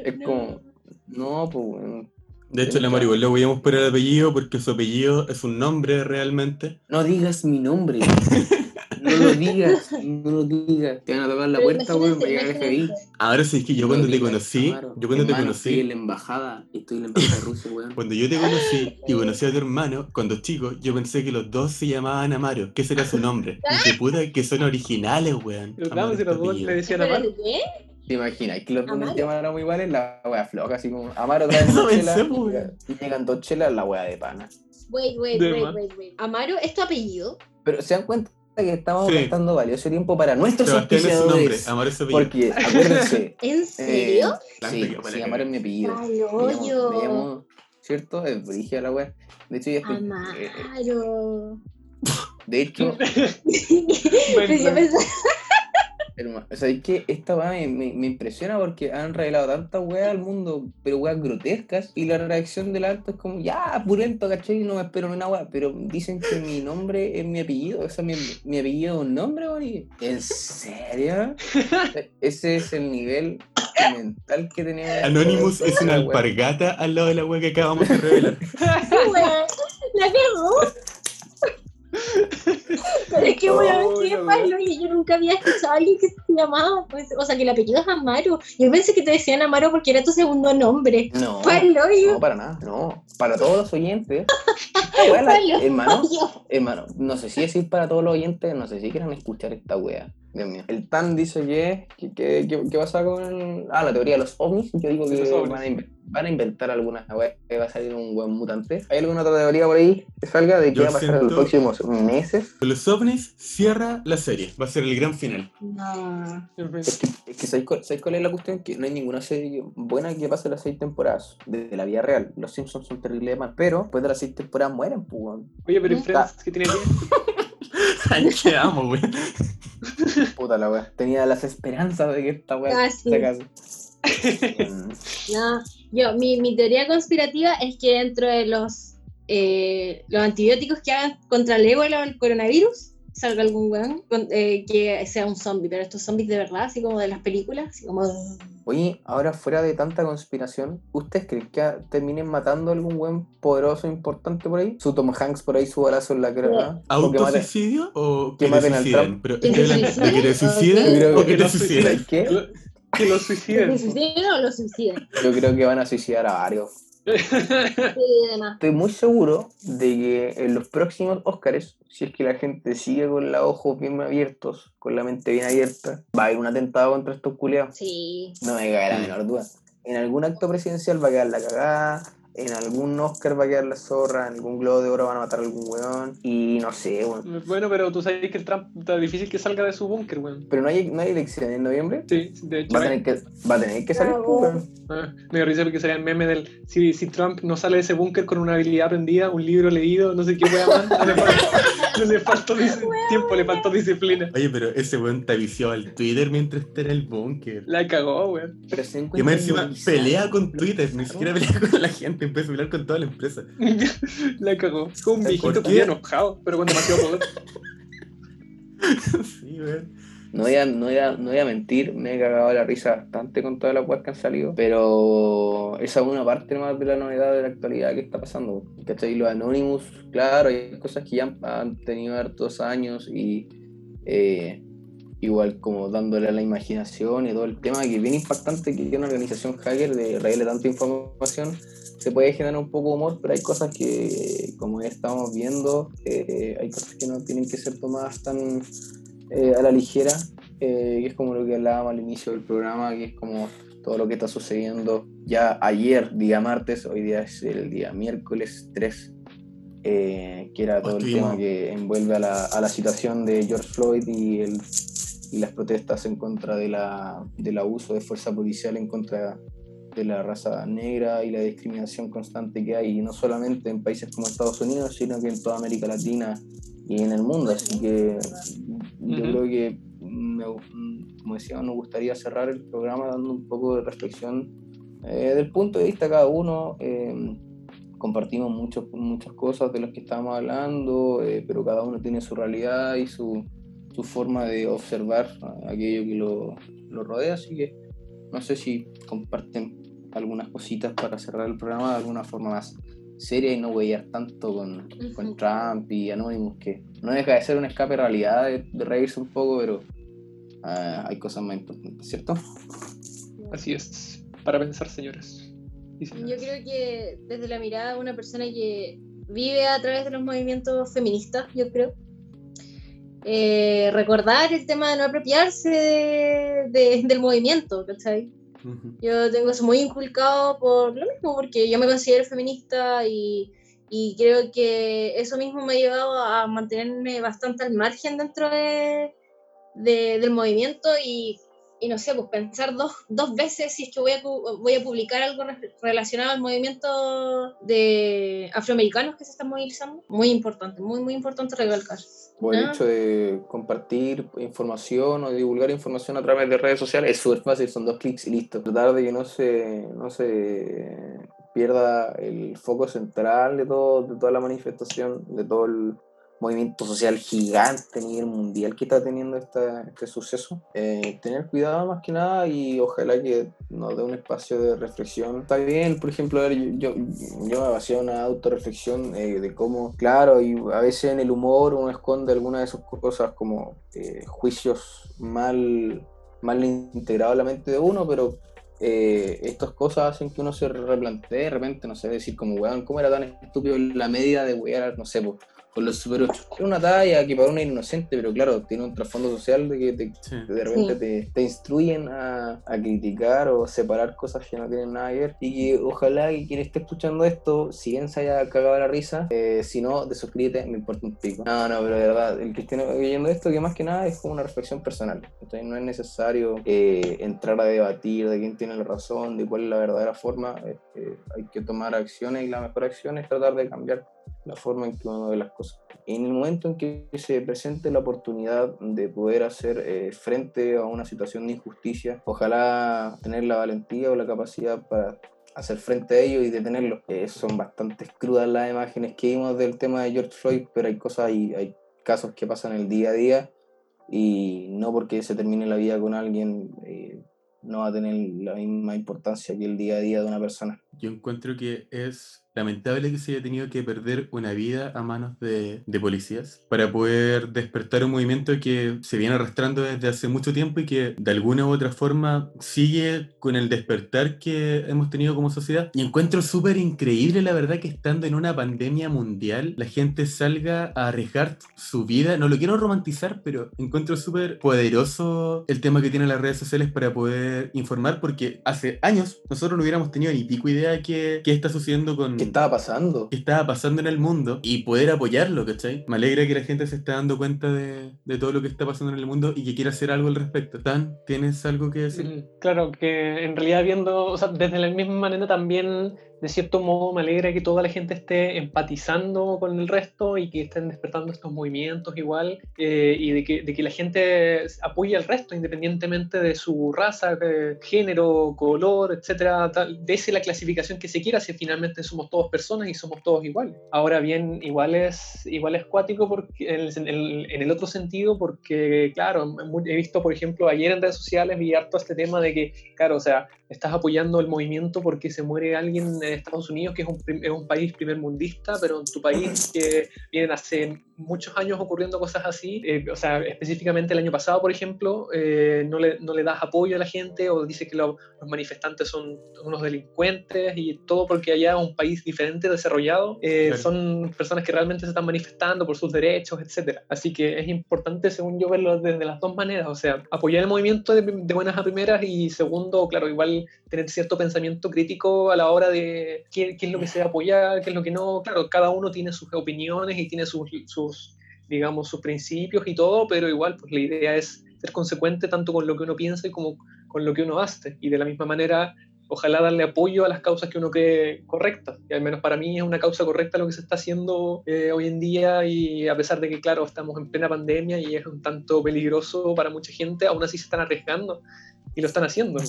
es No. como. No, pues, weón. De hecho, la Mario le voy a por el apellido porque su apellido es un nombre realmente. No digas mi nombre. No lo digas. No lo digas. Te van a tocar la Pero puerta, weón, para llegar al FBI. Ahora sí es que yo No cuando te digas, conocí, Amaro. yo cuando te Hermano, Estoy en conocí, la embajada. Estoy en la embajada de Rusia, weón. cuando yo te conocí y conocí a tu hermano, cuando chico, yo pensé que los dos se llamaban Amaro. ¿Qué sería su nombre? Y que puta que son originales, weón. ¿Verdad? Amaro Si los dos le decían a Mar. Espérate, ¿qué? ¿Te imaginas? Que los dos Amaro. llamaran iguales, la wea floja, así como Amaro trae No dos chelas pensemos, y llega- y llegan dos chelas, la wea de pana. Wait, wait, wait, wait, wait. Amaro, ¿es tu apellido? Pero se dan cuenta que estamos Sí. gastando valioso tiempo para nuestros Sebastián es su nombre, auspiciadores. Amor es su apellido. Porque, acuérdense, ¿En serio? sí, Blanco, sí, que Amaro es mi apellido. Me llamo, me llamo, ¿cierto? Es brígida la wea. De hecho, ya estoy- eh, eh, Amaro. de hecho, Pero yo pensaba- Hermano, o sea, es que esta weá me, me- me impresiona porque han revelado tantas weas al mundo, pero weas grotescas, y la reacción del alto es como, ya, purento, ¿cachai? No me espero ni una wea, pero dicen que mi nombre es mi apellido, o sea, mi, mi apellido es un nombre, weón, y- ¿En serio? Ese es el nivel mental que tenía. Anonymous es una alpargata al lado de la wea que acabamos de revelar. Wea, La. Pero es que, Oh, weón, qué la malo. Y yo nunca había escuchado a alguien que se llamaba, pues, o sea, que el apellido es Amaro. Yo pensé que te decían Amaro porque era tu segundo nombre. No, Palo, yo. no, para nada, no. Para todos los oyentes. Palo, hermano. Hermano, no sé si decir para todos los oyentes, no sé si quieran escuchar esta wea. Dios mío. El Tan dice que, que, que, que- que pasa con ah, la teoría de los ovnis. Yo digo que van a, van a inventar alguna wea que va a salir un buen mutante. ¿Hay alguna otra teoría por ahí que salga de qué Yo va a pasar en los próximos meses? Los ovnis cierra la serie. Va a ser el gran final. No. Es que, es que ¿sabéis cuál, sabéis cuál es la cuestión? Que no hay ninguna serie buena que pase las seis temporadas de, de la vida real. Los Simpsons son terribles de mal, pero después de las seis temporadas mueren, pues. Oye, pero ¿y Ah. Friends que tiene que Ay, qué amo, wey. Puta la wea. Tenía las esperanzas de que esta wea Ah, sí. se acase. Mm. No, yo, mi, mi teoría conspirativa es que dentro de los, eh, los antibióticos que hagan contra el ébola o el coronavirus, salga algún weón con- eh, que sea un zombie, pero estos zombies de verdad, así como de las películas, así como... Oye, ahora fuera de tanta conspiración, ¿ustedes creen que a- terminen matando a algún buen poderoso importante por ahí? Su Tom Hanks por ahí, su balazo en la cara. Que ¿Autosuicidio o que que te maten al suiciden? Trump. Pero ¿Que que te suiciden? o que que te suiciden. ¿Sabes qué? que lo ¿Que suiciden. se suiciden o lo suiciden? Yo creo que van a suicidar a varios. Estoy muy seguro de que en los próximos Oscars, si es que la gente sigue con los ojos bien abiertos, con la mente bien abierta, va a haber un atentado contra estos culiados. Sí. No me cabe la menor duda. En algún acto presidencial va a quedar la cagada, en algún Oscar va a quedar la zorra, en algún Globo de Oro van a matar a algún weón, y no sé, weón. Bueno, pero tú sabes que el Trump está difícil que salga de su búnker, weón. Pero no hay, no hay elecciones en noviembre. Sí, de hecho. Va a tener que, va a tener que salir, weón. Ah, me dio risa porque salía el meme del si, si Trump no sale de ese búnker con una habilidad aprendida, un libro leído, no sé qué no le faltó, tiempo, le faltó disciplina. Oye, pero ese weón está viciado al Twitter mientras está en el búnker. La cagó, weón. Pero se Y encuentra más encima pelea con Twitter, ni siquiera pelea con la gente, empieza a pelear con toda la empresa. La cagó. Es como un ¿Por viejito qué? que enojado, pero con demasiado poder. Sí, weón. No voy, a, no, voy a, no voy a mentir, me he cagado la risa bastante con todas las weas que han salido, pero esa es una parte más de la novedad de la actualidad que está pasando. ¿Cachai? Los Anonymous, claro, hay cosas que ya han, tenido hartos años y eh, igual como dándole a la imaginación y todo el tema, que es bien impactante que una organización hacker de revele tanta información. Se puede generar un poco de humor, pero hay cosas que, como ya estamos viendo, eh, hay cosas que no tienen que ser tomadas tan eh, a la ligera, eh, que es como lo que hablábamos al inicio del programa, que es como todo lo que está sucediendo ya ayer, día martes, hoy día es el día miércoles 3, eh, que era todo el tema que envuelve a la, a la situación de George Floyd y, el, y las protestas en contra de la, del abuso de fuerza policial en contra de la raza negra y la discriminación constante que hay, no solamente en países como Estados Unidos, sino que en toda América Latina y en el mundo. Así que yo creo que, me- como decía, nos gustaría cerrar el programa dando un poco de reflexión eh, del punto de vista de cada uno. eh, compartimos muchos, muchas cosas de las que estábamos hablando, eh, pero cada uno tiene su realidad y su, su forma de observar aquello que lo, lo rodea. Así que no sé si comparten algunas cositas para cerrar el programa de alguna forma más seria y no huellar tanto con, con. Trump y Anonymous, que no deja de ser un escape de realidad, de, de reírse un poco, pero ah, hay cosas más importantes, ¿cierto? Así es. Para pensar, señores. y Yo creo que desde la mirada de una persona que vive a través de los movimientos feministas, yo creo, eh, recordar el tema de no apropiarse de- de- del movimiento, ¿cachai? Yo tengo eso muy inculcado por lo mismo, porque yo me considero feminista y, y creo que eso mismo me ha llevado a mantenerme bastante al margen dentro de, de- del movimiento y, y no sé, pues pensar dos, dos veces si es que voy a, voy a publicar algo re- relacionado al movimiento de afroamericanos que se están movilizando. Muy importante, muy, muy importante recalcar. O el hecho de compartir información o divulgar información a través de redes sociales es súper fácil, son dos clics y listo. Tratar de que no se, no se pierda el foco central de, todo, de toda la manifestación, de todo el movimiento social gigante a nivel mundial que está teniendo esta, este suceso. Eh, tener cuidado más que nada y ojalá que nos dé un espacio de reflexión. Está bien, por ejemplo, a ver, yo, yo, yo me en una autorreflexión eh, de cómo, claro, y a veces en el humor uno esconde algunas de sus cosas como eh, juicios mal, mal integrados en la mente de uno, pero eh, estas cosas hacen que uno se replantee de repente, no sé, decir como, weón, ¿cómo era tan estúpido la medida de wear, no sé, pues, con los Super 8? Es una talla que para uno es inocente, pero claro, tiene un trasfondo social de que te, Sí. de repente Sí. te, te instruyen a, a criticar o separar cosas que no tienen nada que ver. Y que ojalá que quien esté escuchando esto, si bien se haya cagado la risa, eh, si no, desuscríbete, me importa un pico. No, no, pero de verdad, el que esté oyendo esto, que más que nada es como una reflexión personal. Entonces no es necesario eh, entrar a debatir de quién tiene la razón, de cuál es la verdadera forma. Este, hay que tomar acciones y la mejor acción es tratar de cambiar la forma en que uno ve las cosas. En el momento en que se presente la oportunidad de poder hacer eh, frente a una situación de injusticia, ojalá tener la valentía o la capacidad para hacer frente a ello y detenerlo. Eh, son bastante crudas las imágenes que vimos del tema de George Floyd, pero hay cosas y hay casos que pasan el día a día y no porque se termine la vida con alguien eh, no va a tener la misma importancia que el día a día de una persona. Yo encuentro que es lamentable que se haya tenido que perder una vida a manos de, de policías para poder despertar un movimiento que se viene arrastrando desde hace mucho tiempo y que de alguna u otra forma sigue con el despertar que hemos tenido como sociedad. Y encuentro súper increíble, la verdad, que estando en una pandemia mundial, la gente salga a arriesgar su vida. No lo quiero romantizar, pero encuentro súper poderoso el tema que tienen las redes sociales para poder informar, porque hace años nosotros no hubiéramos tenido ni pico idea de qué, qué está sucediendo con, ¿Qué estaba pasando? qué estaba pasando en el mundo y poder apoyarlo, ¿cachai? Me alegra que la gente se esté dando cuenta de, de todo lo que está pasando en el mundo y que quiera hacer algo al respecto. Tan, ¿tienes algo que decir? Mm, Claro, que en realidad viendo, o sea, desde la misma manera también, de cierto modo, me alegra que toda la gente esté empatizando con el resto y que estén despertando estos movimientos igual, eh, y de que, de que la gente apoye al resto independientemente de su raza, eh, género, color, etcétera, tal, dese la clasificación que se quiera, si finalmente somos todos personas y somos todos iguales. Ahora bien, igual es, igual es cuático porque, en, el, en el- otro sentido, porque, claro, he visto, por ejemplo, ayer en redes sociales vi harto este tema de que, claro, o sea, estás apoyando el movimiento porque se muere alguien Estados Unidos, que es un, es un país primer mundista, pero en tu país que vienen hace muchos años ocurriendo cosas así, eh, o sea, específicamente el año pasado, por ejemplo, eh, no, le, no le das apoyo a la gente o dices que lo- los manifestantes son unos delincuentes y todo porque allá un país diferente, desarrollado, eh, Claro. son personas que realmente se están manifestando por sus derechos, etcétera. Así que es importante, según yo, verlo desde las dos maneras, o sea, apoyar el movimiento de, de buenas a primeras y segundo, claro, igual tener cierto pensamiento crítico a la hora de qué, qué es lo que se debe apoyar, qué es lo que no. Claro, cada uno tiene sus opiniones y tiene sus, sus digamos, sus principios y todo, pero igual, pues la idea es ser consecuente tanto con lo que uno piensa y como con lo que uno hace. Y de la misma manera, ojalá darle apoyo a las causas que uno cree correctas. Y al menos para mí es una causa correcta lo que se está haciendo eh, hoy en día y a pesar de que, claro, estamos en plena pandemia y es un tanto peligroso para mucha gente, aún así se están arriesgando y lo están haciendo.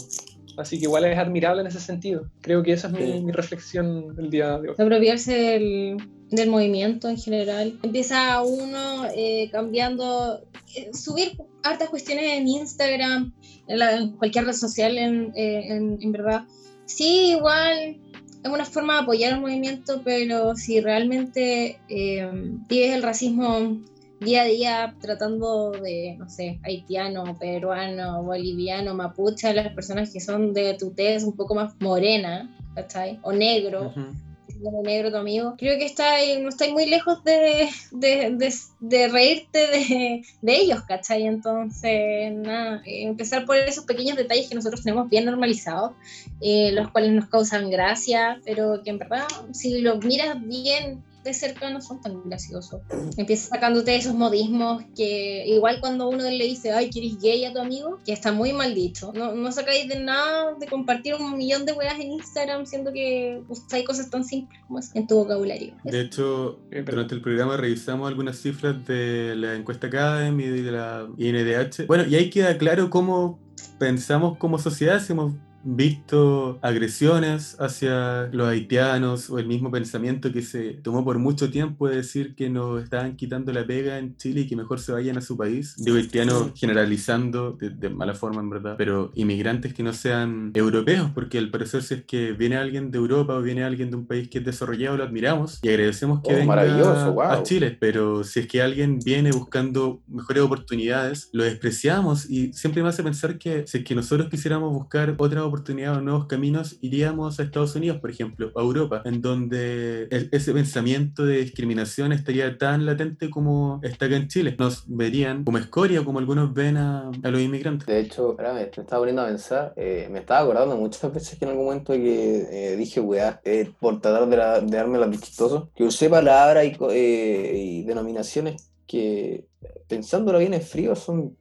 Así que igual es admirable en ese sentido. Creo que esa es mi, Sí. mi reflexión del día de hoy. apropiarse del, del movimiento en general. Empieza uno eh, cambiando, eh, subir hartas cuestiones en Instagram, en, la- en cualquier red social, en, eh, en- en verdad. Sí, igual es una forma de apoyar el movimiento, pero si realmente eh, vives el racismo día a día tratando de, no sé, haitiano, peruano, boliviano, mapuche, las personas que son de tu tez un poco más morena, ¿cachai? O negro, Ujú. de negro tu amigo. Creo que está, no estáis muy lejos de, de, de, de reírte de, de ellos, ¿cachai? Entonces, nada, empezar por esos pequeños detalles que nosotros tenemos bien normalizados, eh, los cuales nos causan gracia, pero que en verdad, si lo miras bien de cerca no son tan graciosos. Empieza sacándote esos modismos que igual cuando uno le dice, ay, ¿quieres gay a tu amigo? Que está muy mal dicho. No, no sacáis de nada de compartir un millón de weas en Instagram siendo que usáis cosas tan simples como esas en tu vocabulario. De hecho, durante el programa revisamos algunas cifras de la encuesta Academy y de la INDH. Bueno, y ahí queda claro cómo pensamos como sociedad, si hemos visto agresiones hacia los haitianos o el mismo pensamiento que se tomó por mucho tiempo de decir que nos estaban quitando la pega en Chile y que mejor se vayan a su país. Digo haitianos generalizando de, de mala forma en verdad, pero inmigrantes que no sean europeos, porque al parecer si es que viene alguien de Europa o viene alguien de un país que es desarrollado, lo admiramos y agradecemos que Oh, venga wow. a Chile, pero si es que alguien viene buscando mejores oportunidades, lo despreciamos y siempre me hace pensar que si es que nosotros quisiéramos buscar otras oportunidades o nuevos caminos, iríamos a Estados Unidos, por ejemplo, a Europa, en donde el- ese pensamiento de discriminación estaría tan latente como está acá en Chile. Nos verían como escoria, como algunos ven a, a los inmigrantes. De hecho, me estaba poniendo a pensar, eh, me estaba acordando muchas veces que en algún momento que eh, dije weá, eh, por tratar de, la- de darme las chistoso, que usé palabras y, eh, y denominaciones que, pensándolo bien en frío, son,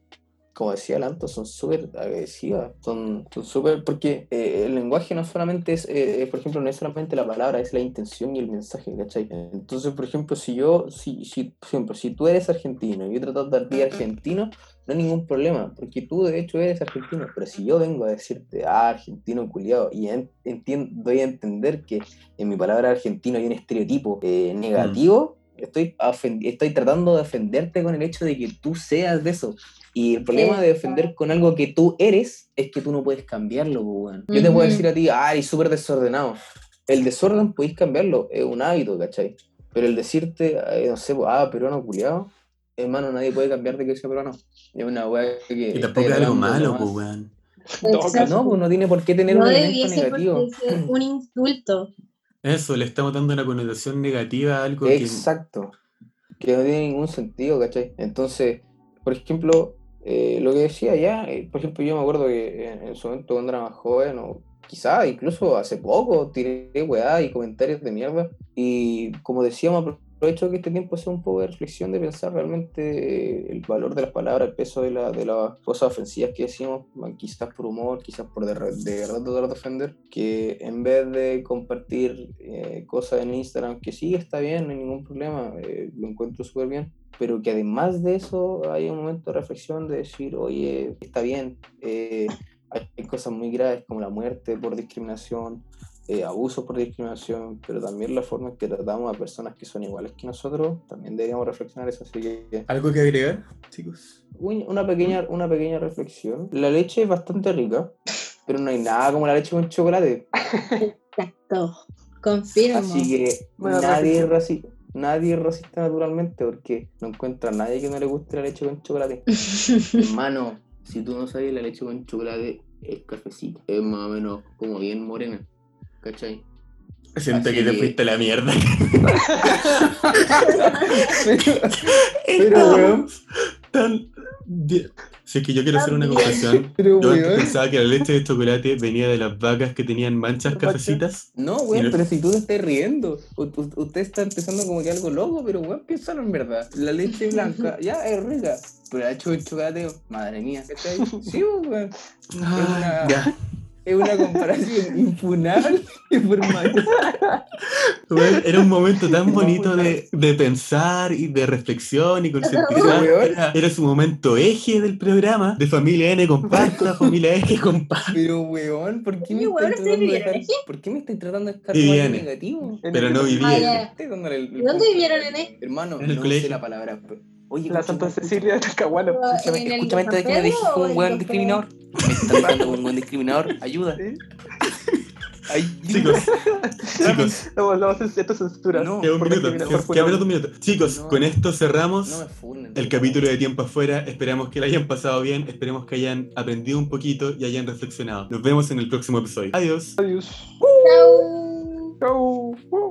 como decía Lanto, son súper agresivas, son súper, porque eh, el lenguaje no solamente es, eh, por ejemplo, no es solamente la palabra, es la intención y el mensaje, ¿cachai? Entonces, por ejemplo, si yo, si, si, por ejemplo, si tú eres argentino y yo trato de ti argentino, no hay ningún problema, porque tú de hecho eres argentino, pero si yo vengo a decirte, ah, argentino culiado, y en- entien- doy a entender que en mi palabra argentino hay un estereotipo eh, negativo, estoy, ofen- estoy tratando de ofenderte con el hecho de que tú seas de eso. Y el problema de ofender con algo que tú eres es que tú no puedes cambiarlo, po, weón. Yo te puedo decir a ti, eres súper desordenado. El desorden podéis cambiarlo, es un hábito, ¿cachai? Pero el decirte, no sé, ah, peruano culiado, hermano, nadie puede cambiar de que sea peruano. Es una weá que. Y tampoco es algo malo, pues, weón. Exacto. No, pues no tiene por qué tener No un elemento debiese negativo. por qué ser un insulto. Eso, le estamos dando una connotación negativa a algo que... Exacto. Que no tiene ningún sentido, ¿cachai? Entonces, por ejemplo, eh, lo que decía ya, eh, por ejemplo, yo me acuerdo que en, en su momento cuando era más joven, o quizá incluso hace poco, tiré weá y comentarios de mierda. Y como decíamos, aprovecho que este tiempo sea un poco de reflexión, de pensar realmente eh, el valor de las palabras, el peso de, la- de las cosas ofensivas que decimos, quizás por humor, quizás por de, de verdad tratar de ofender, que en vez de compartir eh, cosas en Instagram, que sí está bien, no hay ningún problema, eh, lo encuentro súper bien, pero que además de eso hay un momento de reflexión de decir, oye, está bien, eh, hay cosas muy graves como la muerte por discriminación, eh, abusos por discriminación, pero también la forma en que tratamos a personas que son iguales que nosotros, también deberíamos reflexionar eso. Así que ¿Algo que agregar, chicos? una pequeña, una pequeña reflexión. La leche es bastante rica, pero no hay nada como la leche con chocolate. Exacto. Confirmo. Así que nadie es, reflexión. Nadie es racista naturalmente porque no encuentra a nadie que no le guste la leche con chocolate. Hermano, si tú no sabes, la leche con chocolate es cafecito. Es más o menos como bien morena. ¿Cachai? Siento Así que te fuiste a la mierda. Pero, weón. Tan... Si es que yo quiero hacer una confesión. Pero, Yo antes pensaba que la leche de chocolate venía de las vacas que tenían manchas cafecitas. No, weón, pero si tú te estás riendo, usted está empezando como que algo loco, pero weón, piénsalo en verdad. La leche blanca, ya es rica, pero la leche con chocolate, madre mía, ¿cachai? Sí, weón. Ah, ya. Es una comparación infunable. Weón, era un momento tan bonito de, de pensar y de reflexión y concientizar. Weón. Era, era su momento eje del programa de familia N comparta, familia X comparta. Pero weón, ¿por qué me weón, estáis ¿usted tratando de dejar, en eje? ¿por qué me estáis tratando de dejar algo negativo? Pero no ¿Y dónde vivieron en E? Hermano, En el no colegio. sé la palabra. pero- Oye, La Santa. Cecilia de Talcahuano. Escúchame, ¿En escúchame antes de que me o un San discriminador. Me están tratando un buen discriminador. Ayuda. Ay, Chicos, chicos, No, no, esto es censura. No. queda un minuto, un minuto. Chicos, No. con esto cerramos. no me funen. el capítulo de Tiempo Afuera. Esperamos que lo hayan pasado bien, esperemos que hayan aprendido un poquito y hayan reflexionado. Nos vemos en el próximo episodio. Adiós. Adiós. Chau. Chau.